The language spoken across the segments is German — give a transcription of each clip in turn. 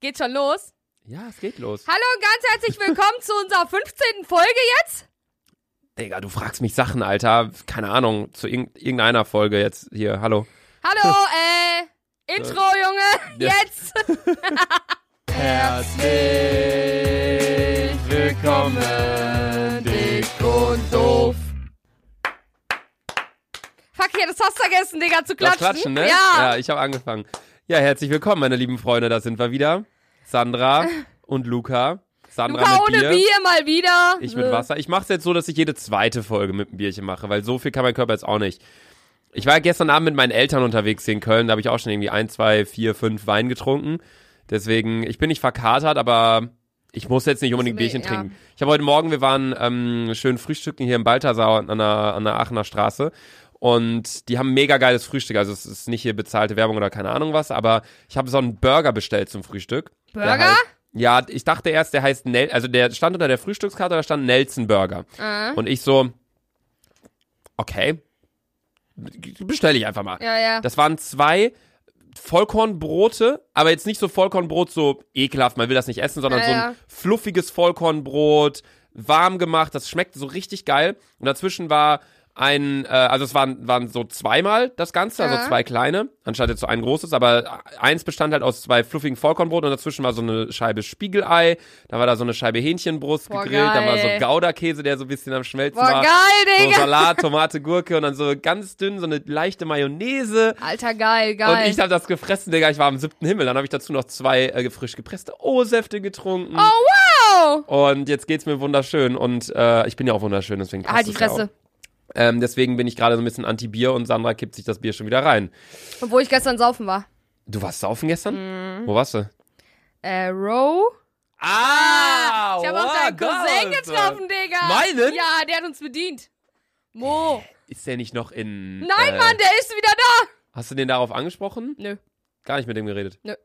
Geht schon los? Ja, es geht los. Hallo und ganz herzlich willkommen zu unserer 15. Folge jetzt. Digga, du fragst mich Sachen, Alter. Keine Ahnung, zu irg irgendeiner Folge jetzt hier. Hallo. Hallo, äh, Intro, Junge, Ja. jetzt. Herzlich willkommen, dick und doof. Fuck, hier, das hast du vergessen, Digga, zu Das klatschen. Klatschen, ne? Ja. Ja, ich habe angefangen. Ja, herzlich willkommen, meine lieben Freunde. Da sind wir wieder. Sandra und Luca. Sandra Luca mit ohne Bier. Mal wieder. Ich mit Äh, Wasser. Ich mache es jetzt so, dass ich jede zweite Folge mit einem Bierchen mache, weil so viel kann mein Körper jetzt auch nicht. Ich war gestern Abend mit meinen Eltern unterwegs hier in Köln, da habe ich auch schon irgendwie ein, zwei, vier, fünf Wein getrunken. Deswegen, ich bin nicht verkatert, aber ich muss jetzt nicht unbedingt Nee, Bierchen ja. trinken. Ich habe heute Morgen, wir waren ähm, schön frühstücken hier im Balthasar an der, an der Aachener Straße. Und die haben mega geiles Frühstück. Also es ist nicht hier bezahlte Werbung oder keine Ahnung was, aber ich habe so einen Burger bestellt zum Frühstück. Burger? heißt- ja, ich dachte erst, der heißt Nel, also der stand unter der Frühstückskarte, da stand Nelson Burger. Äh, Und ich so, okay, bestelle ich einfach mal. ja, ja. Das waren zwei Vollkornbrote, aber jetzt nicht so Vollkornbrot so ekelhaft, man will das nicht essen, sondern Ja, so ein fluffiges Vollkornbrot, warm gemacht, das schmeckt so richtig geil. Und dazwischen war ein, äh, also es waren, waren so zweimal das Ganze, also Ja. zwei kleine, anstatt jetzt so ein großes, aber eins bestand halt aus zwei fluffigen Vollkornbrot und dazwischen war so eine Scheibe Spiegelei, dann war da so eine Scheibe Hähnchenbrust Boah, gegrillt, dann war so geil. Gouda-Käse, der so ein bisschen am Schmelzen Boah, war. geil, So Digga. Salat, Tomate, Gurke und dann so ganz dünn so eine leichte Mayonnaise. Alter, geil, Und geil. ich habe das gefressen, Digga. Ich war am siebten Himmel. Dann habe ich dazu noch zwei äh, frisch gepresste O-Säfte getrunken. oh, wow. Und jetzt geht's mir wunderschön. Und äh, ich bin ja auch wunderschön, deswegen passt Halt die es ja Fresse. auch. Ähm, deswegen bin ich gerade so ein bisschen anti-Bier und Sandra kippt sich das Bier schon wieder rein. Obwohl ich gestern saufen war. Du warst saufen gestern? Mhm. Wo warst du? Äh, Row? Ah! Ich habe auch deinen Cousin getroffen, Digga. Meinen? Ja, der hat uns bedient. Mo. Ist der nicht noch in. Nein, äh, Mann, der ist wieder da. Hast du den darauf angesprochen? Nö. Gar nicht mit dem geredet. Ich nur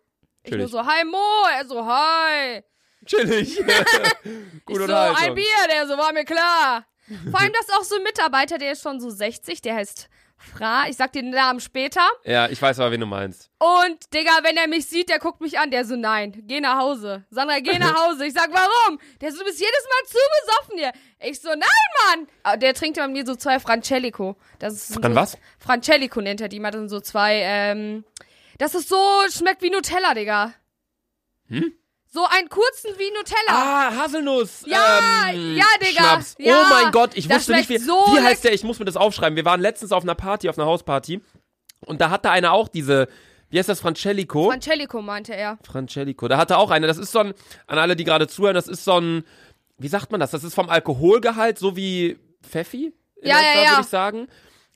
Chillig. so, hi Mo. Er so, hi. Chillig. Ich Gut so, Unterhaltung. ein Bier. Der so, war mir klar. Vor allem, das ist auch so ein Mitarbeiter, der ist schon so 60. Der heißt Fra. Ich sag dir den Namen später. Ja, ich weiß aber, wen du meinst. Und, Digga, wenn er mich sieht, der guckt mich an. Der so, nein, geh nach Hause. Sandra, geh nach Hause. Ich sag, warum? Der so, du bist jedes Mal zu besoffen hier. Ich so, nein, Mann. Aber der trinkt bei mir so zwei Francelico. Das ist Dann so, was? Francelico nennt er die. Man hat dann so zwei, ähm, das ist so, schmeckt wie Nutella, Digga. Hm? So einen kurzen wie Nutella. Ah, Haselnuss. Ja, ähm, ja, Digga, Schnaps. ja. oh mein Gott, ich wusste nicht, wie, so wie heißt der? Ich muss mir das aufschreiben. Wir waren letztens auf einer Party, auf einer Hausparty. Und da hatte einer auch diese, wie heißt das, Francelico? Francelico meinte er. Francelico. Da hatte auch einer, das ist so ein, an alle, die gerade zuhören, das ist so ein, wie sagt man das? Das ist vom Alkoholgehalt, so wie Pfeffi, in Ja, ja, etwa, ja. würde ich sagen.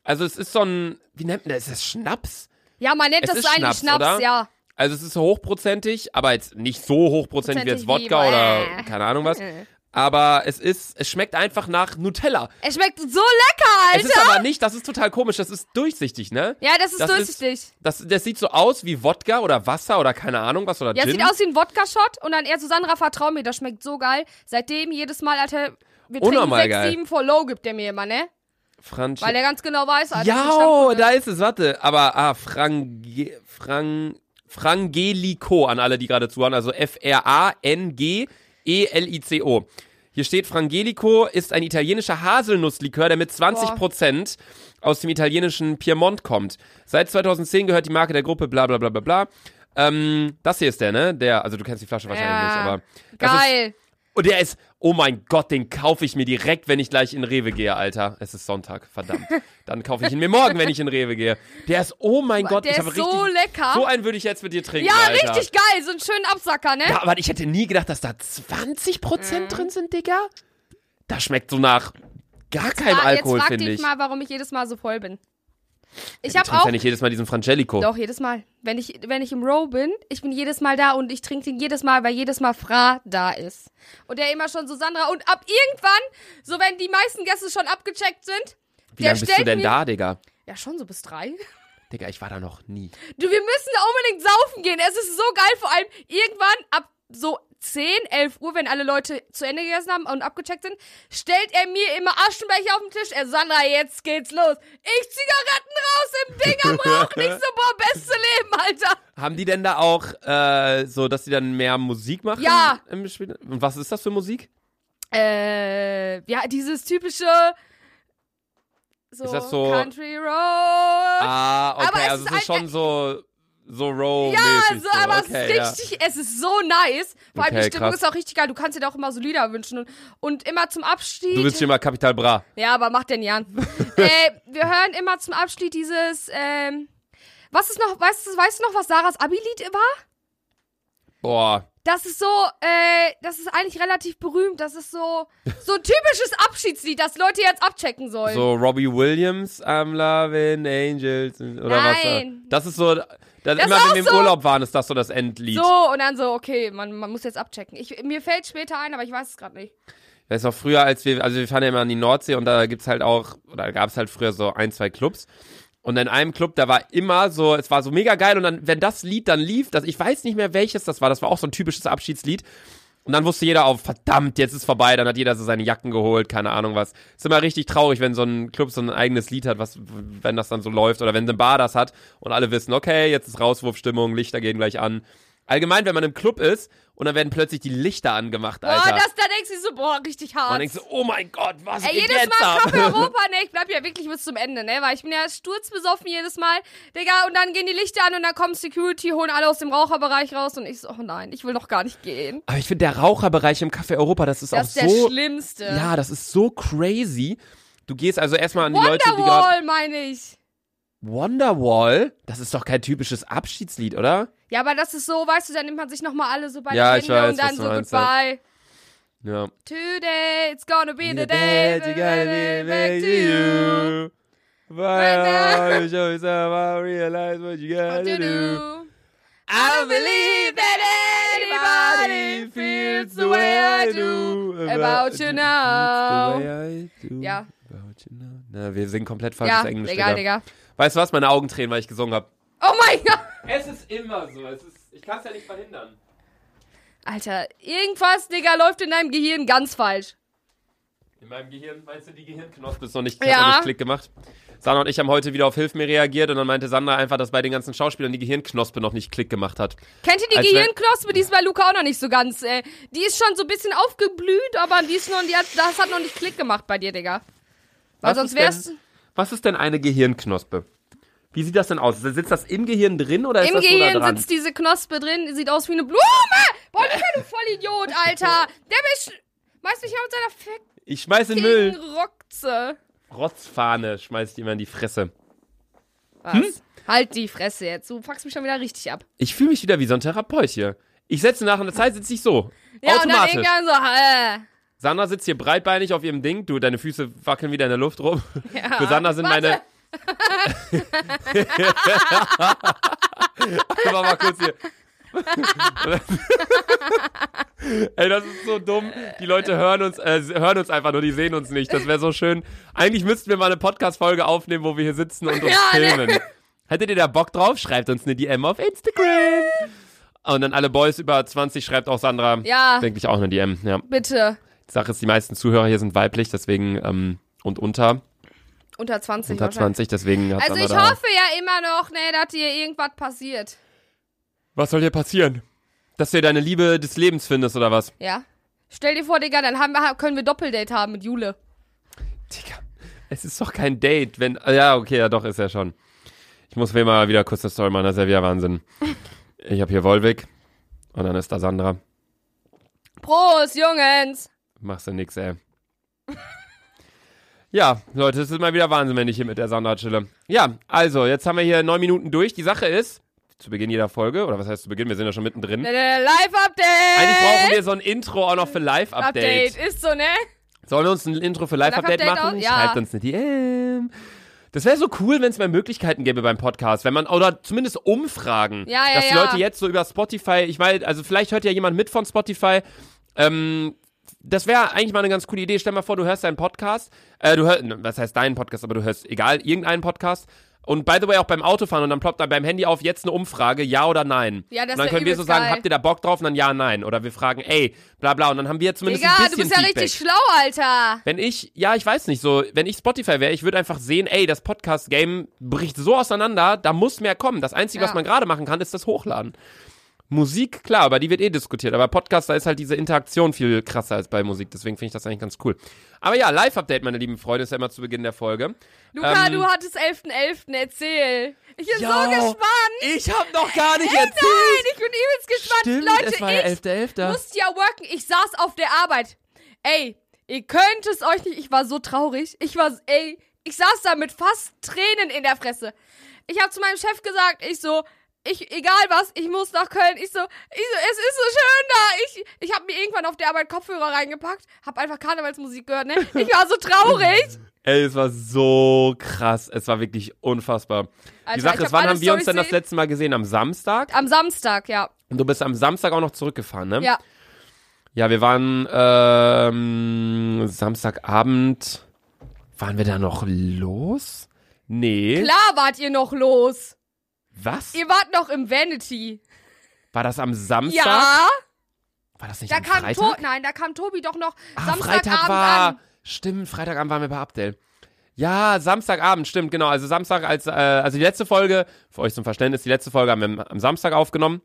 Also es ist so ein, wie nennt man das? Ist das Schnaps? Ja, man nennt Es das eigentlich Schnaps, Schnaps, ja. Also es ist hochprozentig, aber jetzt nicht so hochprozentig wie jetzt Prozentig wie- Wodka oder keine Ahnung was. Äh. Aber es ist, es schmeckt einfach nach Nutella. Es schmeckt so lecker, Alter. Es ist aber nicht, das ist total komisch, das ist durchsichtig, ne? ja, das ist das durchsichtig. Das, das sieht so aus wie Wodka oder Wasser oder keine Ahnung was oder Ja, es Gin. sieht aus wie ein Wodka-Shot und dann er so, Sandra, vertrau mir, das schmeckt so geil. Seitdem jedes Mal, Alter, wir trinken Unnormal 6, geil. 7 for low gibt der mir immer, ne? Franchi Weil er ganz genau weiß, Alter. ja, ist da ist es, warte. Aber, ah, Frange, Frang, Frangelico an alle, die gerade zuhören. Also F-R-A-N-G-E-L-I-C-O. Hier steht, Frangelico ist ein italienischer Haselnusslikör, der mit 20% aus dem italienischen Piemont kommt. Seit 2010 gehört die Marke der Gruppe bla bla bla bla bla. Ähm, das hier ist der, ne? Der, also du kennst die Flasche wahrscheinlich Ja. nicht, aber. Das Ist, Geil. Und der ist, oh mein Gott, den kaufe ich mir direkt, wenn ich gleich in Rewe gehe, Alter. Es ist Sonntag, verdammt. Dann kaufe ich ihn mir morgen, wenn ich in Rewe gehe. Der ist, oh mein Gott, der ich ist habe so richtig. lecker. So einen würde ich jetzt mit dir trinken, ja, Alter. richtig geil. So einen schönen Absacker, ne? Ja, aber ich hätte nie gedacht, dass da 20% drin sind, Digga. Das schmeckt so nach gar keinem Alkohol, jetzt frag finde dich ich. mal, warum ich jedes Mal so voll bin. Ich du habe auch ja nicht jedes Mal diesen Frangelico. Doch, jedes Mal. Wenn ich, wenn ich im Row bin, ich bin jedes Mal da und ich trinke den jedes Mal, weil jedes Mal Fra da ist. Und der immer schon so Sandra. Und ab irgendwann, so wenn die meisten Gäste schon abgecheckt sind, Wie lange bist du denn mir- da, Digga? ja schon so bis drei. Digga, ich war da noch nie. Du, wir müssen da unbedingt saufen gehen. Es ist so geil, vor allem irgendwann ab so 10, 11 Uhr, wenn alle Leute zu Ende gegessen haben und abgecheckt sind, stellt er mir immer Aschenbecher auf den Tisch. Er, Sandra, jetzt geht's los. Ich Zigaretten raus im Ding am Rauchen. Ich so, boah, beste Leben, Alter. Haben die denn da auch äh, so, dass die dann mehr Musik machen? Ja. Im Spiel? Und was ist das für Musik? Äh, ja, dieses typische so, Ist das so- Country Road. Ah, okay, Aber es also ist es ist schon so, so row Ja, so, aber okay, es ist richtig, es ist so nice. Vor allem Okay, die Stimmung krass. ist auch richtig geil. Du kannst dir da auch immer so Lieder wünschen. Und, und immer zum Ja. Abschied. Du bist hier mal Capital Bra. ja, aber mach den Jan. äh, wir hören immer zum Abschied dieses, ähm, was ist noch, weißt du, weißt du noch, was Sarahs Abi-Lied war? Boah. Das ist so, äh, das ist eigentlich relativ berühmt. Das ist so, so ein typisches Abschiedslied, das Leute jetzt abchecken sollen. So Robbie Williams, I'm loving angels. Oder was? Nein. Das ist so, das Das immer ist wenn auch wir im so- Urlaub waren, ist das so das Endlied. So, und dann so, okay, man, man muss jetzt abchecken. Ich, mir fällt später ein, aber ich weiß es gerade nicht. Ich weiß noch früher, als wir, also wir fahren ja immer an die Nordsee und da gibt's halt auch, oder gab's halt früher so ein, zwei Clubs. Und in einem Club, da war immer so, es war so mega geil und dann, wenn das Lied dann lief, das, ich weiß nicht mehr welches das war, das war auch so ein typisches Abschiedslied. Und dann wusste jeder auch, verdammt, jetzt ist vorbei, dann hat jeder so seine Jacken geholt, keine Ahnung was. Ist immer richtig traurig, wenn so ein Club so ein eigenes Lied hat, was, wenn das dann so läuft oder wenn eine Bar das hat und alle wissen, okay, jetzt ist Rauswurfstimmung, Lichter gehen gleich an. Allgemein, wenn man im Club ist und dann werden plötzlich die Lichter angemacht, Boah, Alter. das, da denkst du so, boah, richtig und hart. dann denkst du, oh mein Gott, was Ey, geht jedes jetzt Mal ab? Kaffee Europa, ne, ich bleib ja wirklich bis zum Ende, ne, weil ich bin ja sturzbesoffen jedes Mal, Digga, und dann gehen die Lichter an und dann kommt Security, holen alle aus dem Raucherbereich raus und ich so, oh nein, ich will noch gar nicht gehen. Aber ich finde, der Raucherbereich im Café Europa, das ist Das auch ist der so. Schlimmste. Ja, das ist so crazy. Du gehst also erstmal an die Leute, die gerade. Wonderwall, meine ich. Wonderwall? Das ist doch kein typisches Abschiedslied, oder? Ja, aber das ist so, weißt du, dann nimmt man sich nochmal alle so bei Ja, Händen weiß, und dann so meinst, goodbye. Ja. Today, it's gonna be the The day, day you that gotta be back to you. Now, you show yourself, I realize what you gotta do. do. I don't believe that anybody feels the way I do about you now. The way I do Ja. about you now. Na, wir singen komplett falsches Ja, Englisch, egal, Digga. Digga. Weißt du was? Meine Augen tränen, weil ich gesungen habe. Oh mein Gott. Es ist immer so. Es ist, ich kann es ja nicht verhindern. Alter, irgendwas, Digga, läuft in deinem Gehirn ganz falsch. In meinem Gehirn, meinst du, die Gehirnknospe ist noch nicht, hat Ja. noch nicht Klick gemacht? Sandra und ich haben heute wieder auf Hilf mir reagiert und dann meinte Sandra einfach, dass bei den ganzen Schauspielern die Gehirnknospe noch nicht Klick gemacht hat. Kennt ihr die Als Gehirnknospe? Die ist bei Luca auch noch nicht so ganz. Äh, die ist schon so ein bisschen aufgeblüht, aber die ist noch, die hat, das hat noch nicht Klick gemacht bei dir, Digga. Weil Was sonst ist denn- wär's Was ist denn eine Gehirnknospe? Wie sieht das denn aus? Sitzt das im Gehirn drin oder ist im das nur da Gehirn dran? sitzt diese Knospe drin, sieht aus wie eine Blume. Boah, Luca, du Vollidiot, Alter. Der mich, weißt du, ich mit seiner Ich schmeiß in Müll. Rockze. Rotzfahne schmeiß ich immer in die Fresse. Was? Hm? Halt die Fresse jetzt. Du fuckst mich schon wieder richtig ab. Ich fühle mich wieder wie so ein Therapeut hier. Ich setze nach einer Zeit, sitze ich so. Ja, und dann Automatisch. irgendwann so, äh. Sandra sitzt hier breitbeinig auf ihrem Ding. Du, deine Füße wackeln wieder in der Luft rum. Ja. Für Sandra sind Warte. meine. Einfach mal kurz hier. Ey, das ist so dumm. Die Leute hören uns, äh, hören uns einfach nur, die sehen uns nicht. Das wäre so schön. Eigentlich müssten wir mal eine Podcast-Folge aufnehmen, wo wir hier sitzen und uns Ja, ne? filmen. Hättet ihr da Bock drauf? Schreibt uns eine DM auf Instagram. Und dann alle Boys über 20 schreibt auch Sandra. Ja, Denke ich auch eine DM. Ja. bitte. Sache ist, die meisten Zuhörer hier sind weiblich, deswegen und unter Unter 20 unter wahrscheinlich. 20, deswegen hat Also ich hoffe ja immer noch, ne, dass dir irgendwas passiert. Was soll hier passieren? Dass du deine Liebe des Lebens findest oder was? Ja? Stell dir vor, Digga, dann haben wir, können wir Doppeldate haben mit Jule. Digga, es ist doch kein Date, wenn. ah, Ja, okay, ja doch, ist ja schon. Ich muss mir mal wieder kurz eine Story machen, das ist ja wieder Wahnsinn. Ich habe hier Volvic und dann ist da Sandra. Prost, Jungens! Machst du nix, ey. Ja, Leute, es ist mal wieder Wahnsinn, wenn ich hier mit der Sandra chille. Ja, also, jetzt haben wir hier neun Minuten durch. Die Sache ist, zu Beginn jeder Folge, oder was heißt zu Beginn, wir sind ja schon mittendrin. Live-Update! Eigentlich brauchen wir so ein Intro auch noch für Live-Update. Update. Ist so, ne? Sollen wir uns ein Intro für Live-Update Live-Update machen? Ja. Schreibt uns eine DM. Das wäre so cool, wenn es mehr Möglichkeiten gäbe beim Podcast, wenn man, oder zumindest Umfragen, Ja, ja, dass die ja. Leute jetzt so über Spotify, ich meine, also vielleicht hört ja jemand mit von Spotify, ähm, das wäre eigentlich mal eine ganz coole Idee. Stell mal vor, du hörst deinen Podcast, äh, du hörst, was heißt deinen Podcast, aber du hörst, egal, irgendeinen Podcast Und by the way, auch beim Autofahren und dann ploppt da beim Handy auf, jetzt eine Umfrage, ja oder nein. Ja, das und dann können wir so sagen, geil. habt ihr da Bock drauf? Und dann ja, nein. Oder wir fragen, ey, bla bla. Und dann haben wir zumindest Digga, ein du bisschen bist ja Feedback. richtig schlau, Alter. Wenn ich, ja, ich weiß nicht, so, wenn ich Spotify wäre, ich würde einfach sehen, ey, das Podcast-Game bricht so auseinander, da muss mehr kommen. Das Einzige, Ja. was man gerade machen kann, ist das Hochladen. Musik, klar, aber die wird eh diskutiert. Aber Podcast, da ist halt diese Interaktion viel krasser als bei Musik. Deswegen finde ich das eigentlich ganz cool. Aber ja, Live-Update, meine lieben Freunde, ist ja immer zu Beginn der Folge. Luca, Ähm, du hattest 11.11. Erzähl. Ich bin Jo, so gespannt. Ich hab noch gar nicht Nein, erzählt. ich bin übelst gespannt. Stimmt, Leute, es war ja ich 11.11. musste ja worken. Ich saß auf der Arbeit. Ey, ihr könnt es euch nicht. Ich war so traurig. Ich war, ey, ich saß da mit fast Tränen in der Fresse. Ich habe zu meinem Chef gesagt, ich so, ich, egal was, ich muss nach Köln. Ich so, ich so, es ist so schön da. Ich, ich habe mir irgendwann auf der Arbeit Kopfhörer reingepackt, habe einfach Karnevalsmusik gehört, ne? Ich war so traurig. Ey, es war so krass. Es war wirklich unfassbar. Alter, Die Sache ist, hab wann haben wir uns denn das letzte Mal gesehen? Am Samstag? Am Samstag, ja. Und du bist am Samstag auch noch zurückgefahren, ne? Ja. Ja, wir waren ähm, Samstagabend. Waren wir da noch los? Nee. Klar wart ihr noch los. Was? Ihr wart noch im Vanity. War das am Samstag? Ja. War das nicht Da am kam Freitag? to Nein, da kam Tobi doch noch ah, Samstagabend Freitag war. an. Stimmt, Freitagabend waren wir bei Abdel. Ja, Samstagabend, stimmt, genau. Also Samstag als, äh, also die letzte Folge, für euch zum Verständnis, die letzte Folge haben wir am- am Samstag aufgenommen.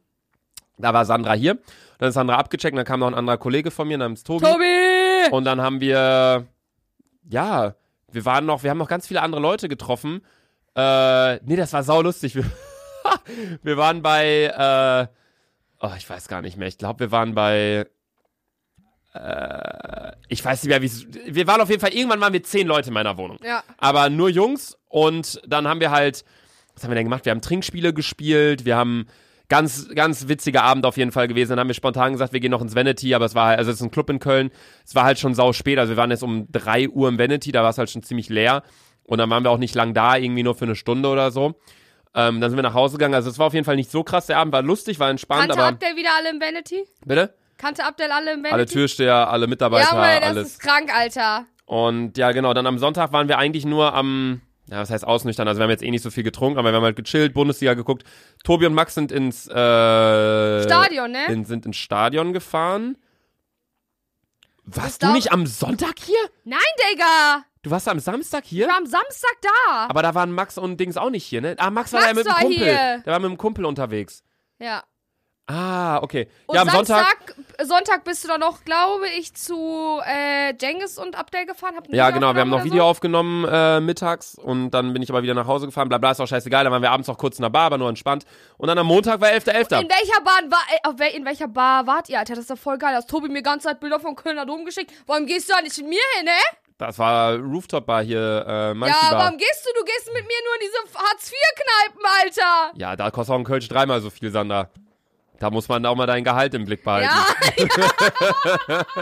Da war Sandra hier. Dann ist Sandra abgecheckt, dann kam noch ein anderer Kollege von mir namens Tobi. Tobi! Und dann haben wir, ja, wir waren noch, wir haben noch ganz viele andere Leute getroffen. Äh, nee, das war saulustig. Wir, wir waren bei, äh, oh, ich weiß gar nicht mehr. Ich glaube, wir waren bei, äh, ich weiß nicht mehr, wie es, wir waren auf jeden Fall, irgendwann waren wir zehn Leute in meiner Wohnung. Ja. Aber nur Jungs und dann haben wir halt, was haben wir denn gemacht? Wir haben Trinkspiele gespielt, wir haben ganz, ganz witziger Abend auf jeden Fall gewesen. Dann haben wir spontan gesagt, wir gehen noch ins Vanity, aber es war halt, also es ist ein Club in Köln. Es war halt schon sau spät, also wir waren jetzt um drei Uhr im Vanity, da war es halt schon ziemlich leer. Und dann waren wir auch nicht lang da, irgendwie nur für eine Stunde oder so. Ähm, dann sind wir nach Hause gegangen. Also es war auf jeden Fall nicht so krass. Der Abend war lustig, war entspannt, Kannte aber. Abdel wieder alle im Vanity? Bitte? Kannte Abdel alle im Vanity? Alle Türsteher, alle Mitarbeiter, Ja, das alles. ist krank, Alter. Und ja, genau, dann am Sonntag waren wir eigentlich nur am, ja, was heißt ausnüchtern? Also wir haben jetzt eh nicht so viel getrunken, aber wir haben halt gechillt, Bundesliga geguckt. Tobi und Max sind ins äh, Stadion, ne? In, sind ins Stadion gefahren. Warst du nicht am Sonntag hier? Nein, Digga! Du warst am Samstag Ich hier? war am Samstag da. Aber da waren Max und Dings auch nicht hier, ne? Ah, Max war Max ja mit dem Kumpel. hier. Der war mit dem Kumpel unterwegs. ja. Ah, okay. Und ja, am Sonntag. Samstag, Sonntag bist du dann noch, glaube ich, zu äh, Jengis und Abdel gefahren. Habt ein Ja, genau, wir haben noch Video oder aufgenommen äh, mittags und dann bin ich aber wieder nach Hause gefahren. Bla bla, ist auch scheißegal. Dann waren wir abends noch kurz in der Bar, aber nur entspannt. Und dann am Montag war 11.11. so? In welcher Bar war, äh, in welcher Bar wart ihr, Alter? Das ist doch voll geil. Hast Tobi mir ganze Zeit Bilder vom Kölner Dom geschickt. Warum gehst du da nicht mit mir hin, ne? Das war Rooftop-Bar hier, äh, Monkey Ja, Bar. warum gehst du? Du gehst mit mir nur in diese Hartz-IV-Kneipen, Alter. Ja, da kostet auch ein Kölsch dreimal so viel, Sander. Da muss man auch mal dein Gehalt im Blick behalten. Ja,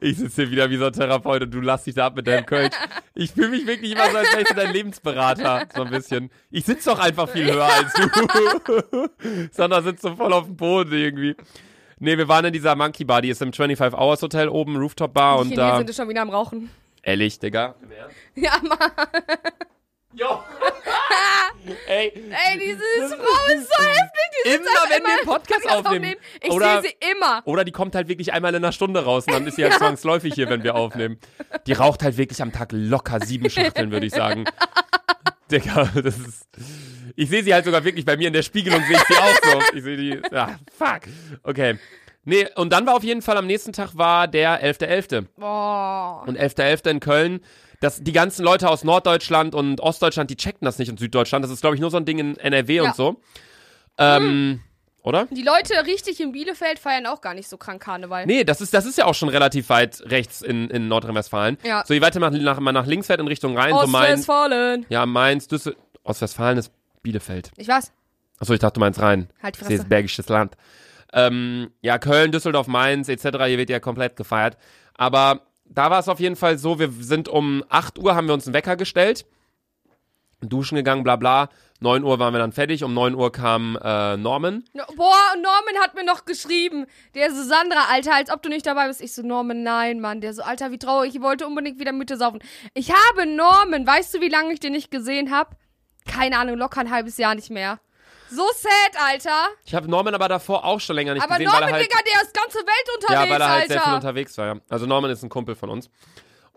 Ich sitze hier wieder wie so ein Therapeut und du lass dich da ab mit deinem Kölsch. Ich fühle mich wirklich immer so, als wäre ich so dein Lebensberater. So ein bisschen. Ich sitze doch einfach viel höher als du. Sander sitzt so voll auf dem Boden irgendwie. Nee, wir waren in dieser Monkey Bar, die ist im 25 Hours Hotel oben, Rooftop Bar Die und da. sind schon wieder am Rauchen. Ehrlich, Digga. Ja, Mann. Jo. Ey, Ey, diese Frau ist so heftig. Die Immer einfach wenn wir einen immer Podcast Podcast aufnehmen. Ich Oder- sehe sie immer. Oder die kommt halt wirklich einmal in einer Stunde raus und dann ist sie ja, zwangsläufig hier, wenn wir aufnehmen. Die raucht halt wirklich am Tag locker sieben Schachteln, würde ich sagen. Digga, das ist. Ich sehe sie halt sogar wirklich bei mir in der Spiegelung, sehe ich sie auch so. Ich sehe die. Ah, fuck. Okay. Nee, und dann war auf jeden Fall am nächsten Tag war der 11.11. Boah. Und 11.11. in Köln. Das, die ganzen Leute aus Norddeutschland und Ostdeutschland, die checkten das nicht und Süddeutschland. Das ist, glaube ich, nur so ein Ding in NRW Ja. und so. Ähm, oder? Die Leute richtig in Bielefeld feiern auch gar nicht so krank Karneval. Nee, das ist, das ist ja auch schon relativ weit rechts in, in Nordrhein-Westfalen. Ja. So, je weiter man nach, man nach links fährt in Richtung Rhein, so Mainz. Ostwestfalen. Ja, Mainz, Düssel. Ostwestfalen ist Bielefeld. Ich weiß. Achso, ich dachte, du meinst Rhein. Halt die Das Fresse. ist bergisches Land. Ähm, ja, Köln, Düsseldorf, Mainz etc. Hier wird ja komplett gefeiert. Aber da war es auf jeden Fall so, wir sind um 8 Uhr, haben wir uns einen Wecker gestellt. duschen gegangen, bla bla. 9 Uhr waren wir dann fertig, um 9 Uhr kam äh, Norman. No- Boah, Norman hat mir noch geschrieben. Der so, Sandra, Alter, als ob du nicht dabei bist. Ich so, Norman, nein, Mann. Der so, Alter, wie traurig. Ich wollte unbedingt wieder mit dir saufen. Ich habe Norman, weißt du, wie lange ich den nicht gesehen habe? Keine Ahnung, locker ein halbes Jahr nicht mehr. So sad, Alter. Ich habe Norman aber davor auch schon länger nicht Aber gesehen, Norman, weil er halt, Digga, der ist ganze Welt unterwegs, ja, weil er halt Alter. sehr viel unterwegs war, ja. Also Norman ist ein Kumpel von uns.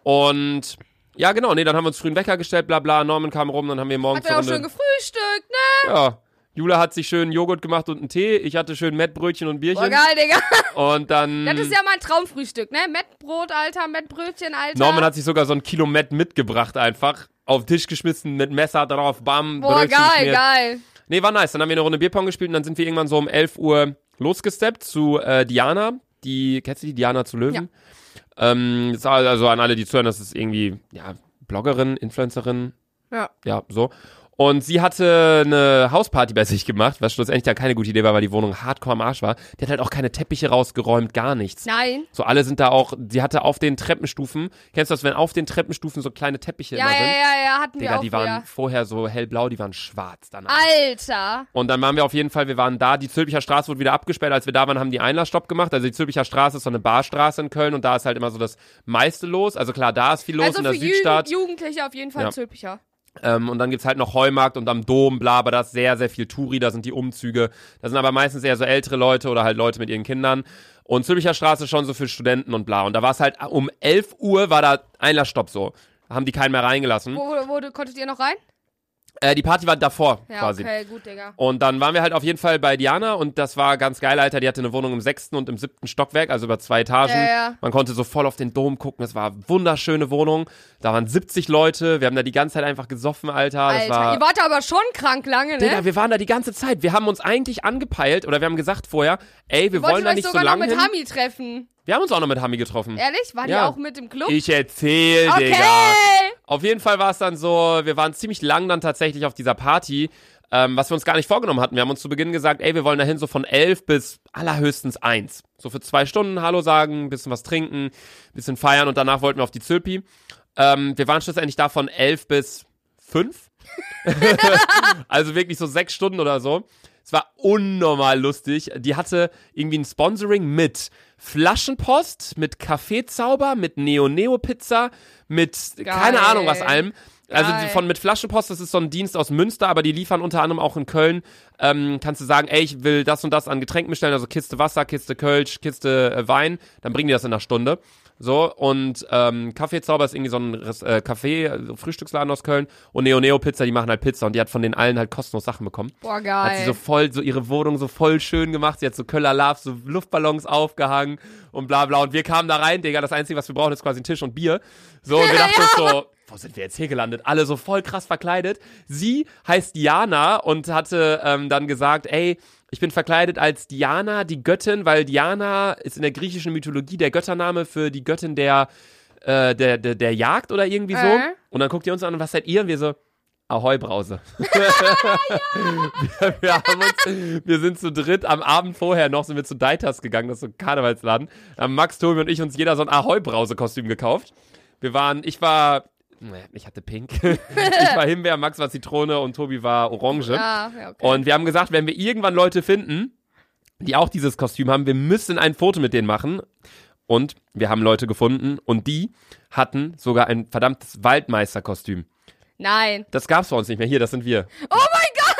Und ja, genau, nee, dann haben wir uns früh einen Wecker gestellt, bla bla. Norman kam rum, dann haben wir morgens hat er auch schön gefrühstückt, ne? Ja. Jula hat sich schön Joghurt gemacht und einen Tee. Ich hatte schön Mettbrötchen und Boah, Bierchen. geil, Digga. Und dann. Das ist ja mein Traumfrühstück, ne? Mettbrot, Alter, Mettbrötchen, Alter. Norman hat sich sogar so ein Kilo Mett mitgebracht einfach. Auf den Tisch geschmissen, mit Messer drauf, bam, Boah, geil, geil. Nee, war nice. Dann haben wir eine Runde Bierpong gespielt und dann sind wir irgendwann so um 11 Uhr losgesteppt zu äh, Diana. Die, kennst du die Diana zu Löwen? Ähm, das war also an alle, die zuhören, das ist irgendwie, ja, Bloggerin, Influencerin, Ja. ja, so. Und sie hatte eine Hausparty bei sich gemacht, was schlussendlich dann keine gute Idee war, weil die Wohnung hardcore am Arsch war. Die hat halt auch keine Teppiche rausgeräumt, gar nichts. Nein. So alle sind da auch, sie hatte auf den Treppenstufen, kennst du das, wenn auf den Treppenstufen so kleine Teppiche Ja, immer ja, sind? ja, ja, hatten wir Digga, auch die waren wieder. vorher so hellblau, die waren schwarz danach. Alter. Und dann waren wir auf jeden Fall, wir waren da, die Zülpicher Straße wurde wieder abgesperrt. Als wir da waren, haben die Einlassstopp gemacht. Also die Zülpicher Straße ist so eine Barstraße in Köln und da ist halt immer so das meiste los. Also klar, da ist viel los also in der für Südstadt. Ju Jugendliche auf jeden Fall Ja. Zülpicher. Ähm, und dann gibt's halt noch Heumarkt und am Dom, bla, aber da ist sehr, sehr viel Touri, da sind die Umzüge. Da sind aber meistens eher so ältere Leute oder halt Leute mit ihren Kindern. Und Zülpicher Straße schon so für Studenten und bla. Und da war es halt um 11 Uhr war da Einlassstopp so. Haben die keinen mehr reingelassen. Wo, wo, wo konntet ihr noch rein? Äh, die Party war davor Ja, quasi. okay, gut, Digga. Und dann waren wir halt auf jeden Fall bei Diana und das war ganz geil, Alter. Die hatte eine Wohnung im sechsten und im siebten Stockwerk, also über zwei Etagen. Ja, ja. Man konnte so voll auf den Dom gucken. Das war eine wunderschöne Wohnung. Da waren 70 Leute. Wir haben da die ganze Zeit einfach gesoffen, Alter. Das Alter, war, ihr wart aber schon krank lange, ne? Digga, wir waren da die ganze Zeit. Wir haben uns eigentlich angepeilt oder wir haben gesagt vorher, ey, wir wollen da nicht so sogar noch lange mit hin. Hami treffen. Wir haben uns auch noch mit Hami getroffen. Ehrlich? Waren Ja. die auch mit im Club? Ich erzähl, okay. Digga. Auf jeden Fall war es dann so, wir waren ziemlich lang dann tatsächlich auf dieser Party, ähm, was wir uns gar nicht vorgenommen hatten. Wir haben uns zu Beginn gesagt, ey, wir wollen dahin so von elf bis allerhöchstens eins. So für zwei Stunden Hallo sagen, bisschen was trinken, bisschen feiern und danach wollten wir auf die Zülpi. Ähm, wir waren schlussendlich da von elf bis fünf. also wirklich so sechs Stunden oder so. Es war unnormal lustig. Die hatte irgendwie ein Sponsoring mit Flaschenpost, mit Kaffeezauber, mit Neo-Neo-Pizza, mit keine Ahnung was allem. Also Geil. von mit Flaschenpost, das ist so ein Dienst aus Münster, aber die liefern unter anderem auch in Köln. Ähm, kannst du sagen, ey, ich will das und das an Getränken bestellen, also Kiste Wasser, Kiste Kölsch, Kiste äh, Wein, dann bringen die das in einer Stunde. So, und ähm, Kaffeezauber ist irgendwie so ein äh, Café, Frühstücksladen aus Köln. Und Neo Neo Pizza, die machen halt Pizza und die hat von den allen halt kostenlos Sachen bekommen. Boah, Hat geil. sie so voll, so ihre Wohnung so voll schön gemacht. Sie hat so Köller Love, so Luftballons aufgehangen und bla bla. Und wir kamen da rein, Digga. Das Einzige, was wir brauchen, ist quasi ein Tisch und Bier. So, und wir dachten uns so, wo sind wir jetzt hier gelandet? Alle so voll krass verkleidet. Sie heißt Diana und hatte ähm, dann gesagt, ey, ich bin verkleidet als Diana, die Göttin, weil Diana ist in der griechischen Mythologie der Göttername für die Göttin der, äh, der, der, der Jagd oder irgendwie so. Äh. Und dann guckt ihr uns an, was seid ihr? Und wir so, Ahoi Brause. wir, wir, uns, wir sind zu dritt am Abend vorher noch, sind wir zu Deitas gegangen, das ist so ein Karnevalsladen. Da haben Max, Tobi und ich uns jeder so ein Ahoi Brause Kostüm gekauft. Wir waren, ich war, ich hatte Pink. ich war Himbeer, Max war Zitrone und Tobi war Orange. Ah, ja, okay. Und wir haben gesagt, wenn wir irgendwann Leute finden, die auch dieses Kostüm haben, wir müssen ein Foto mit denen machen. Und wir haben Leute gefunden und die hatten sogar ein verdammtes Waldmeisterkostüm. Nein. Das gab's bei uns nicht mehr. Hier, das sind wir. Oh mein Gott,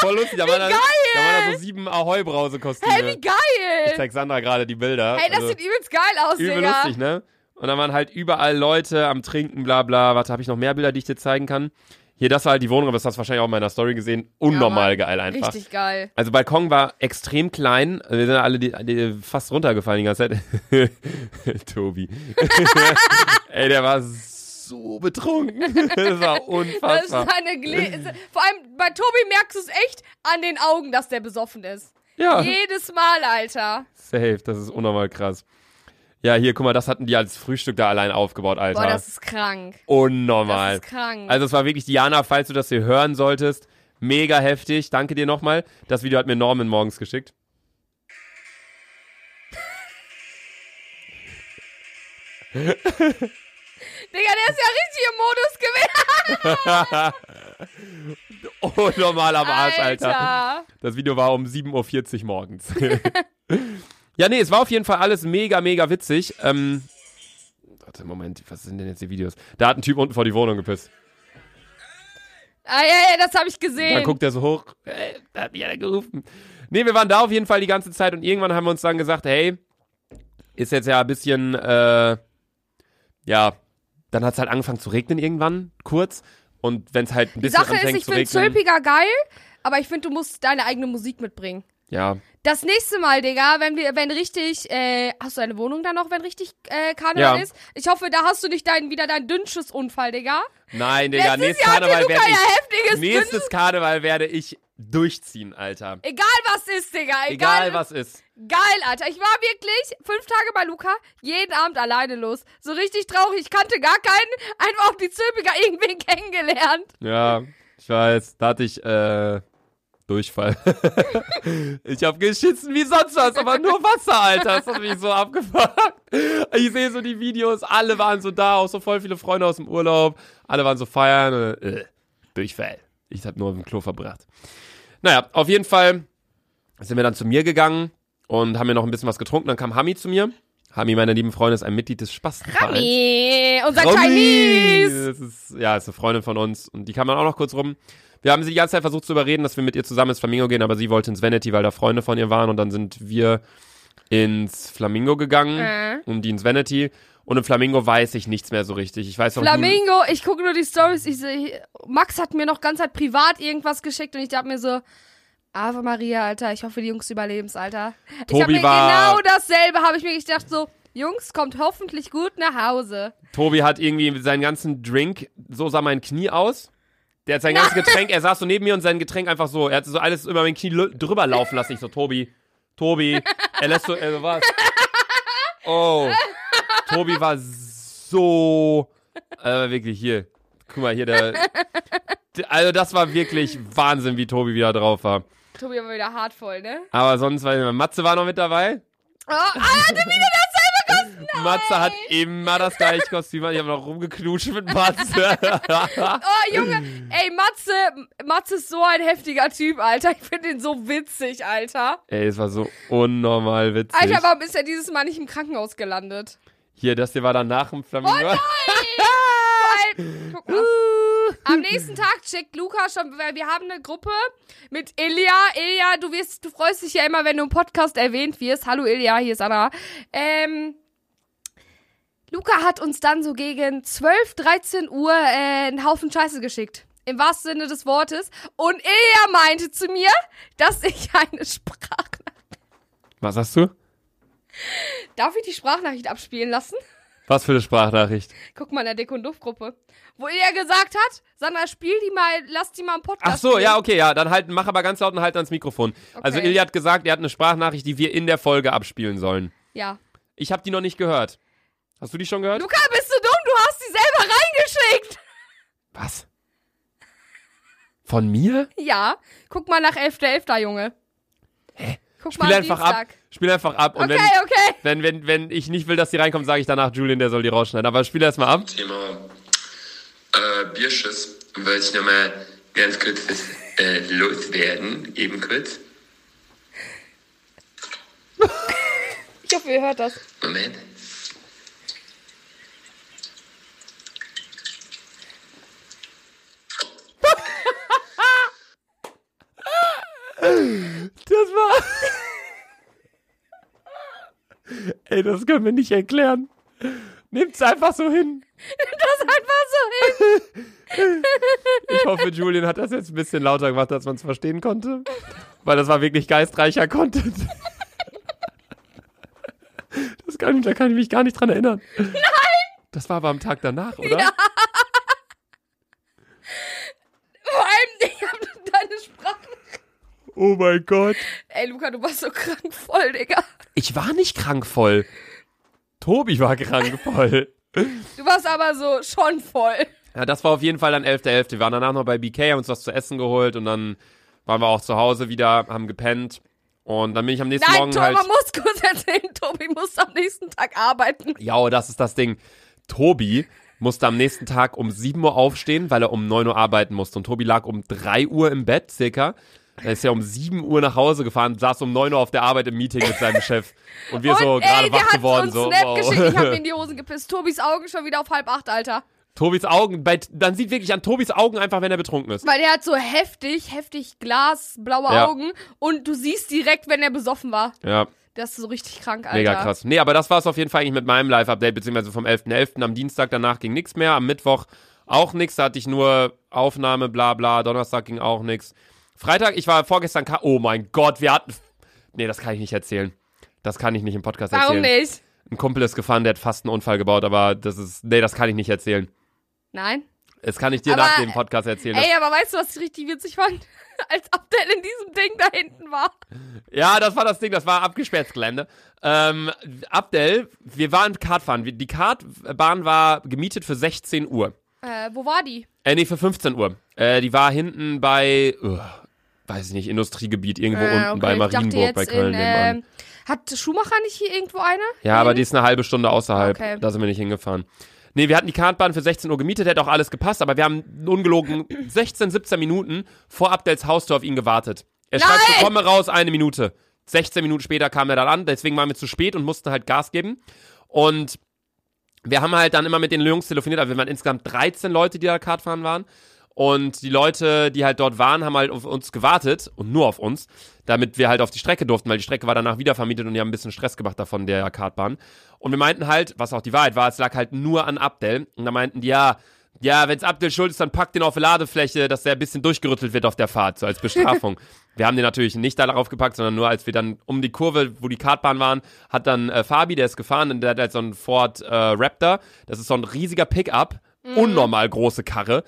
Voll lustig. Da waren, da, geil! da waren da so sieben Ahoi-Brause-Kostüme. hey, wie ich geil. zeig Sandra gerade die Bilder. Hey, das Also, sieht übelst geil aus, übel Digga. lustig, ne? Und da waren halt überall Leute am Trinken, bla bla. Warte, habe ich noch mehr Bilder, die ich dir zeigen kann? Hier, das war halt die Wohnung, aber das hast du wahrscheinlich auch in meiner Story gesehen. Unnormal Mann. geil einfach. Richtig geil. Also Balkon war extrem klein. Wir sind alle die, die fast runtergefallen die ganze Zeit. Tobi. Ey, der war so betrunken. Das war Das ist unfassbar. eine Gle Vor allem bei Tobi merkst du es echt an den Augen, dass der besoffen ist. Ja, Jedes Mal, Alter. safe. Das ist unnormal krass. Ja, hier, guck mal, das hatten die als Frühstück da allein aufgebaut, Alter. Boah, das ist krank. Unnormal. Das ist krank. Also es war wirklich Diana, falls du das hier hören solltest, mega heftig. Danke dir nochmal. Das Video hat mir Norman morgens geschickt. Digga, der ist ja richtig im Modus gewesen. Oh, normal am Arsch, Alter. Alter. Das Video war um 7.40 Uhr morgens. ja, nee, es war auf jeden Fall alles mega, mega witzig. Ähm, warte, Moment, was sind denn jetzt die Videos? Da hat ein Typ unten vor die Wohnung gepisst. Ah, ja, ja, das habe ich gesehen. Dann guckt er so hoch. Äh, da hat mich einer gerufen. Nee, wir waren da auf jeden Fall die ganze Zeit und irgendwann haben wir uns dann gesagt, hey, ist jetzt ja ein bisschen, äh, ja, dann hat es halt angefangen zu regnen irgendwann, kurz. Und wenn es halt ein Die bisschen Sache ist, ich finde regnen. Zölpiger geil, aber ich finde, du musst deine eigene Musik mitbringen. Ja, Das nächste Mal, Digga, wenn wir, wenn richtig, äh, hast du deine Wohnung da noch, wenn richtig äh, Karneval Ja. ist? Ich hoffe, da hast du nicht deinen, wieder deinen Dünnschuss-Unfall, Digga. nein, Digga, nächstes Karneval werde ich, nächstes Karneval werde ich durchziehen, Alter. Egal was ist, Digga. Egal, Egal was ist. Geil, Alter. Ich war wirklich fünf Tage bei Luca, jeden Abend alleine los. So richtig traurig. Ich kannte gar keinen. Einfach auf die Zülpiger irgendwen kennengelernt. Ja, ich weiß, da hatte ich, äh, Durchfall. ich hab geschissen wie sonst was, aber nur Wasser, Alter. Das hat mich so abgefuckt. Ich sehe so die Videos, alle waren so da, auch so voll viele Freunde aus dem Urlaub. Alle waren so feiern. Äh, Durchfall. Ich hab nur auf dem Klo verbracht. Naja, auf jeden Fall sind wir dann zu mir gegangen und haben mir noch ein bisschen was getrunken. Dann kam Hami zu mir. Hami, meine lieben Freunde, ist ein Mitglied des Spastenvereins. Nee, unser! Chinese. Ist, ja, ist eine Freundin von uns und die kam dann auch noch kurz rum. Wir haben sie die ganze Zeit versucht zu überreden, dass wir mit ihr zusammen ins Flamingo gehen, aber sie wollte ins Vanity, weil da Freunde von ihr waren und dann sind wir ins Flamingo gegangen, Äh. um die ins Vanity. Und im Flamingo weiß ich nichts mehr so richtig. Ich weiß auch Flamingo, ich gucke nur die Stories. Ich sehe, Max hat mir noch ganz halt privat irgendwas geschickt und ich dachte mir so, Ave Maria, Alter, ich hoffe, die Jungs überleben's, Alter. ich habe Tobi mir war- genau dasselbe, habe ich mir gedacht, so, Jungs, kommt hoffentlich gut nach Hause. Tobi hat irgendwie seinen ganzen Drink, so sah mein Knie aus. Der hat sein ganzes Getränk, er saß so neben mir und sein Getränk einfach so, er hat so alles über mein Knie drüber laufen lassen. Ich so, Tobi, Tobi, er lässt so, er so was. Oh, Tobi war so, äh, wirklich hier. Guck mal hier, der, also das war wirklich Wahnsinn, wie Tobi wieder drauf war. Tobi war wieder hart voll, ne? Aber sonst, weil Matze war noch mit dabei. Oh, ah, wieder dasselbe Kostüm. Matze hat immer das gleiche Kostüm. Ich habe noch rumgeknutscht mit Matze. Oh, Junge, ey, Matze, Matze ist so ein heftiger Typ, Alter. Ich finde ihn so witzig, Alter. Ey, es war so unnormal witzig. Alter, warum ist er dieses Mal nicht im Krankenhaus gelandet? Hier, das hier war dann nach dem Flamingo. Weil, guck mal. Am nächsten Tag checkt Luca schon, weil wir haben eine Gruppe mit Ilja. Ilja, du wirst, du freust dich ja immer, wenn du im Podcast erwähnt wirst. Hallo Ilja, hier ist Anna. Ähm, Luca hat uns dann so gegen 12, 13 Uhr äh, einen Haufen Scheiße geschickt. Im wahrsten Sinne des Wortes. Und Ilja meinte zu mir, dass ich eine Sprachnachricht. Was hast du? Darf ich die Sprachnachricht abspielen lassen? Was für eine Sprachnachricht? Guck mal in der Dick- und Duft-Gruppe. Wo er gesagt hat, Sandra, spiel die mal, lass die mal im Podcast Ach so, spielen. ja, okay, ja. Dann halt, mach aber ganz laut und halt ans Mikrofon. Also Okay. Ilja hat gesagt, er hat eine Sprachnachricht, die wir in der Folge abspielen sollen. Ja. Ich habe die noch nicht gehört. Hast du die schon gehört? Luca, bist du dumm? Du hast die selber reingeschickt. Was? Von mir? Ja. Guck mal nach 11.11., Junge. Hä? Guck Spiel mal einfach Dienstag. ab. Spiel einfach ab. Und Okay, wenn, okay. wenn, wenn, wenn ich nicht will, dass die reinkommt, sage ich danach, Julian, der soll die rausschneiden. Aber spiel erst mal ab. Thema äh, Bierschuss wollte ich nochmal ganz kurz äh, loswerden, eben kurz. Ich hoffe, ihr hört das. Moment. Das war. Ey, das können wir nicht erklären. Nimmt's einfach so hin. Das einfach so hin. Ich hoffe, Julian hat das jetzt ein bisschen lauter gemacht, dass man es verstehen konnte. Weil das war wirklich geistreicher Content. Das kann, da kann ich mich gar nicht dran erinnern. Nein! Das war aber am Tag danach, oder? Ja. Vor allem, ich hab deine Sprache. Oh mein Gott. Ey, Luca, du warst so krank voll, Digga. Ich war nicht krankvoll. Tobi war krankvoll. Du warst aber so schon voll. Ja, das war auf jeden Fall dann 11.11. Wir waren danach noch bei BK, haben uns was zu essen geholt und dann waren wir auch zu Hause wieder, haben gepennt. Und dann bin ich am nächsten Nein, Morgen Tobi, halt. man muss kurz erzählen, Tobi muss am nächsten Tag arbeiten. Ja, oh, das ist das Ding. Tobi musste am nächsten Tag um 7 Uhr aufstehen, weil er um 9 Uhr arbeiten musste. Und Tobi lag um 3 Uhr im Bett, circa. Er ist ja um 7 Uhr nach Hause gefahren, saß um 9 Uhr auf der Arbeit im Meeting mit seinem Chef. Und wir so Und, gerade ey, der wach hat geworden. uns So, Snap wow. geschickt, ich hab mir in die Hosen gepisst. Tobis Augen schon wieder auf halb acht, Alter. Tobis Augen, bei, dann sieht wirklich an Tobis Augen einfach, wenn er betrunken ist. Weil der hat so heftig, heftig glasblaue Ja. Augen und du siehst direkt, wenn er besoffen war. Ja, Das ist so richtig krank, Alter. mega krass. Nee, aber das war es auf jeden Fall eigentlich mit meinem Live-Update, beziehungsweise vom 11.11. Am Dienstag danach ging nichts mehr, am Mittwoch auch nichts, da hatte ich nur Aufnahme, bla bla, Donnerstag ging auch nichts. Freitag, ich war vorgestern, oh mein Gott, wir hatten, nee, das kann ich nicht erzählen. Das kann ich nicht im Podcast Warum erzählen. nicht? Ein Kumpel ist gefahren, der hat fast einen Unfall gebaut, aber das ist, nee, das kann ich nicht erzählen. Nein? Das kann ich dir Aber, nach dem Podcast erzählen. Ey, aber weißt du, was ich richtig witzig fand? Als Abdel in diesem Ding da hinten war. ja, das war das Ding, das war abgesperrtes Gelände. Ähm, Abdel, wir waren Kartfahren. Die Kartbahn war gemietet für 16 Uhr. Äh, wo war die? Äh, nee, für 15 Uhr. Äh, die war hinten bei, uh, weiß ich nicht, Industriegebiet, irgendwo Äh, unten bei ich dachte Marienburg, bei Köln in, ähm, Hat Schumacher nicht hier irgendwo eine? Ja, aber die ist eine halbe Stunde außerhalb. Okay. Da sind wir nicht hingefahren. Nee, wir hatten die Kartbahn für 16 Uhr gemietet, hätte auch alles gepasst, aber wir haben ungelogen 16, 17 Minuten vor Abdels Haustür auf ihn gewartet. Er schreibt, Nein! so, komme raus, eine Minute. 16 Minuten später kam er dann an, deswegen waren wir zu spät und mussten halt Gas geben. Und wir haben halt dann immer mit den Jungs telefoniert, also wir waren insgesamt 13 Leute, die da Kartfahren waren. Und die Leute, die halt dort waren, haben halt auf uns gewartet und nur auf uns, damit wir halt auf die Strecke durften, weil die Strecke war danach wieder vermietet und die haben ein bisschen Stress gemacht davon, der Kartbahn. Und wir meinten halt, was auch die Wahrheit war, es lag halt nur an Abdel. Und da meinten die, ja, ja, wenn's Abdel schuld ist, dann packt den auf die Ladefläche, dass der ein bisschen durchgerüttelt wird auf der Fahrt, so als Bestrafung. wir haben den natürlich nicht da darauf gepackt, sondern nur als wir dann um die Kurve, wo die Kartbahn waren, hat dann äh, Fabi, der ist gefahren, und der hat halt so einen Ford äh, Raptor. Das ist so ein riesiger Pickup, unnormal große Karre.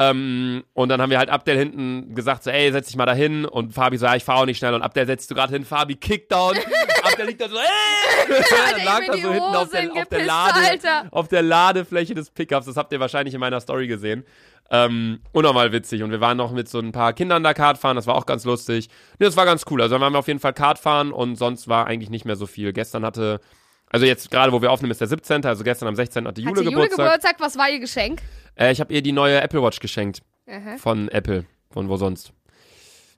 Ähm, und dann haben wir halt Abdel hinten gesagt, so, ey, setz dich mal da hin. Und Fabi so, ja, ich fahr auch nicht schnell. Und Abdel setzt du gerade hin, Fabi Kickdown. Abdel liegt da so, ey! dann lag er die so hinten auf der, Hosen auf, der gepisst, Lade, Alter. auf der Ladefläche des Pickups. Das habt ihr wahrscheinlich in meiner Story gesehen. Ähm, unnormal witzig. Und wir waren noch mit so ein paar Kindern da Kart fahren. Das war auch ganz lustig. Nee, das war ganz cool. Also dann waren wir auf jeden Fall Kart fahren und sonst war eigentlich nicht mehr so viel. Gestern hatte, also jetzt gerade, wo wir aufnehmen, ist der 17. Also gestern am 16. hatte Jule Hatte Jule Geburtstag. Geburtstag, was war ihr Geschenk? Äh, ich habe ihr die neue Apple Watch geschenkt. Aha. Von Apple. Von wo sonst.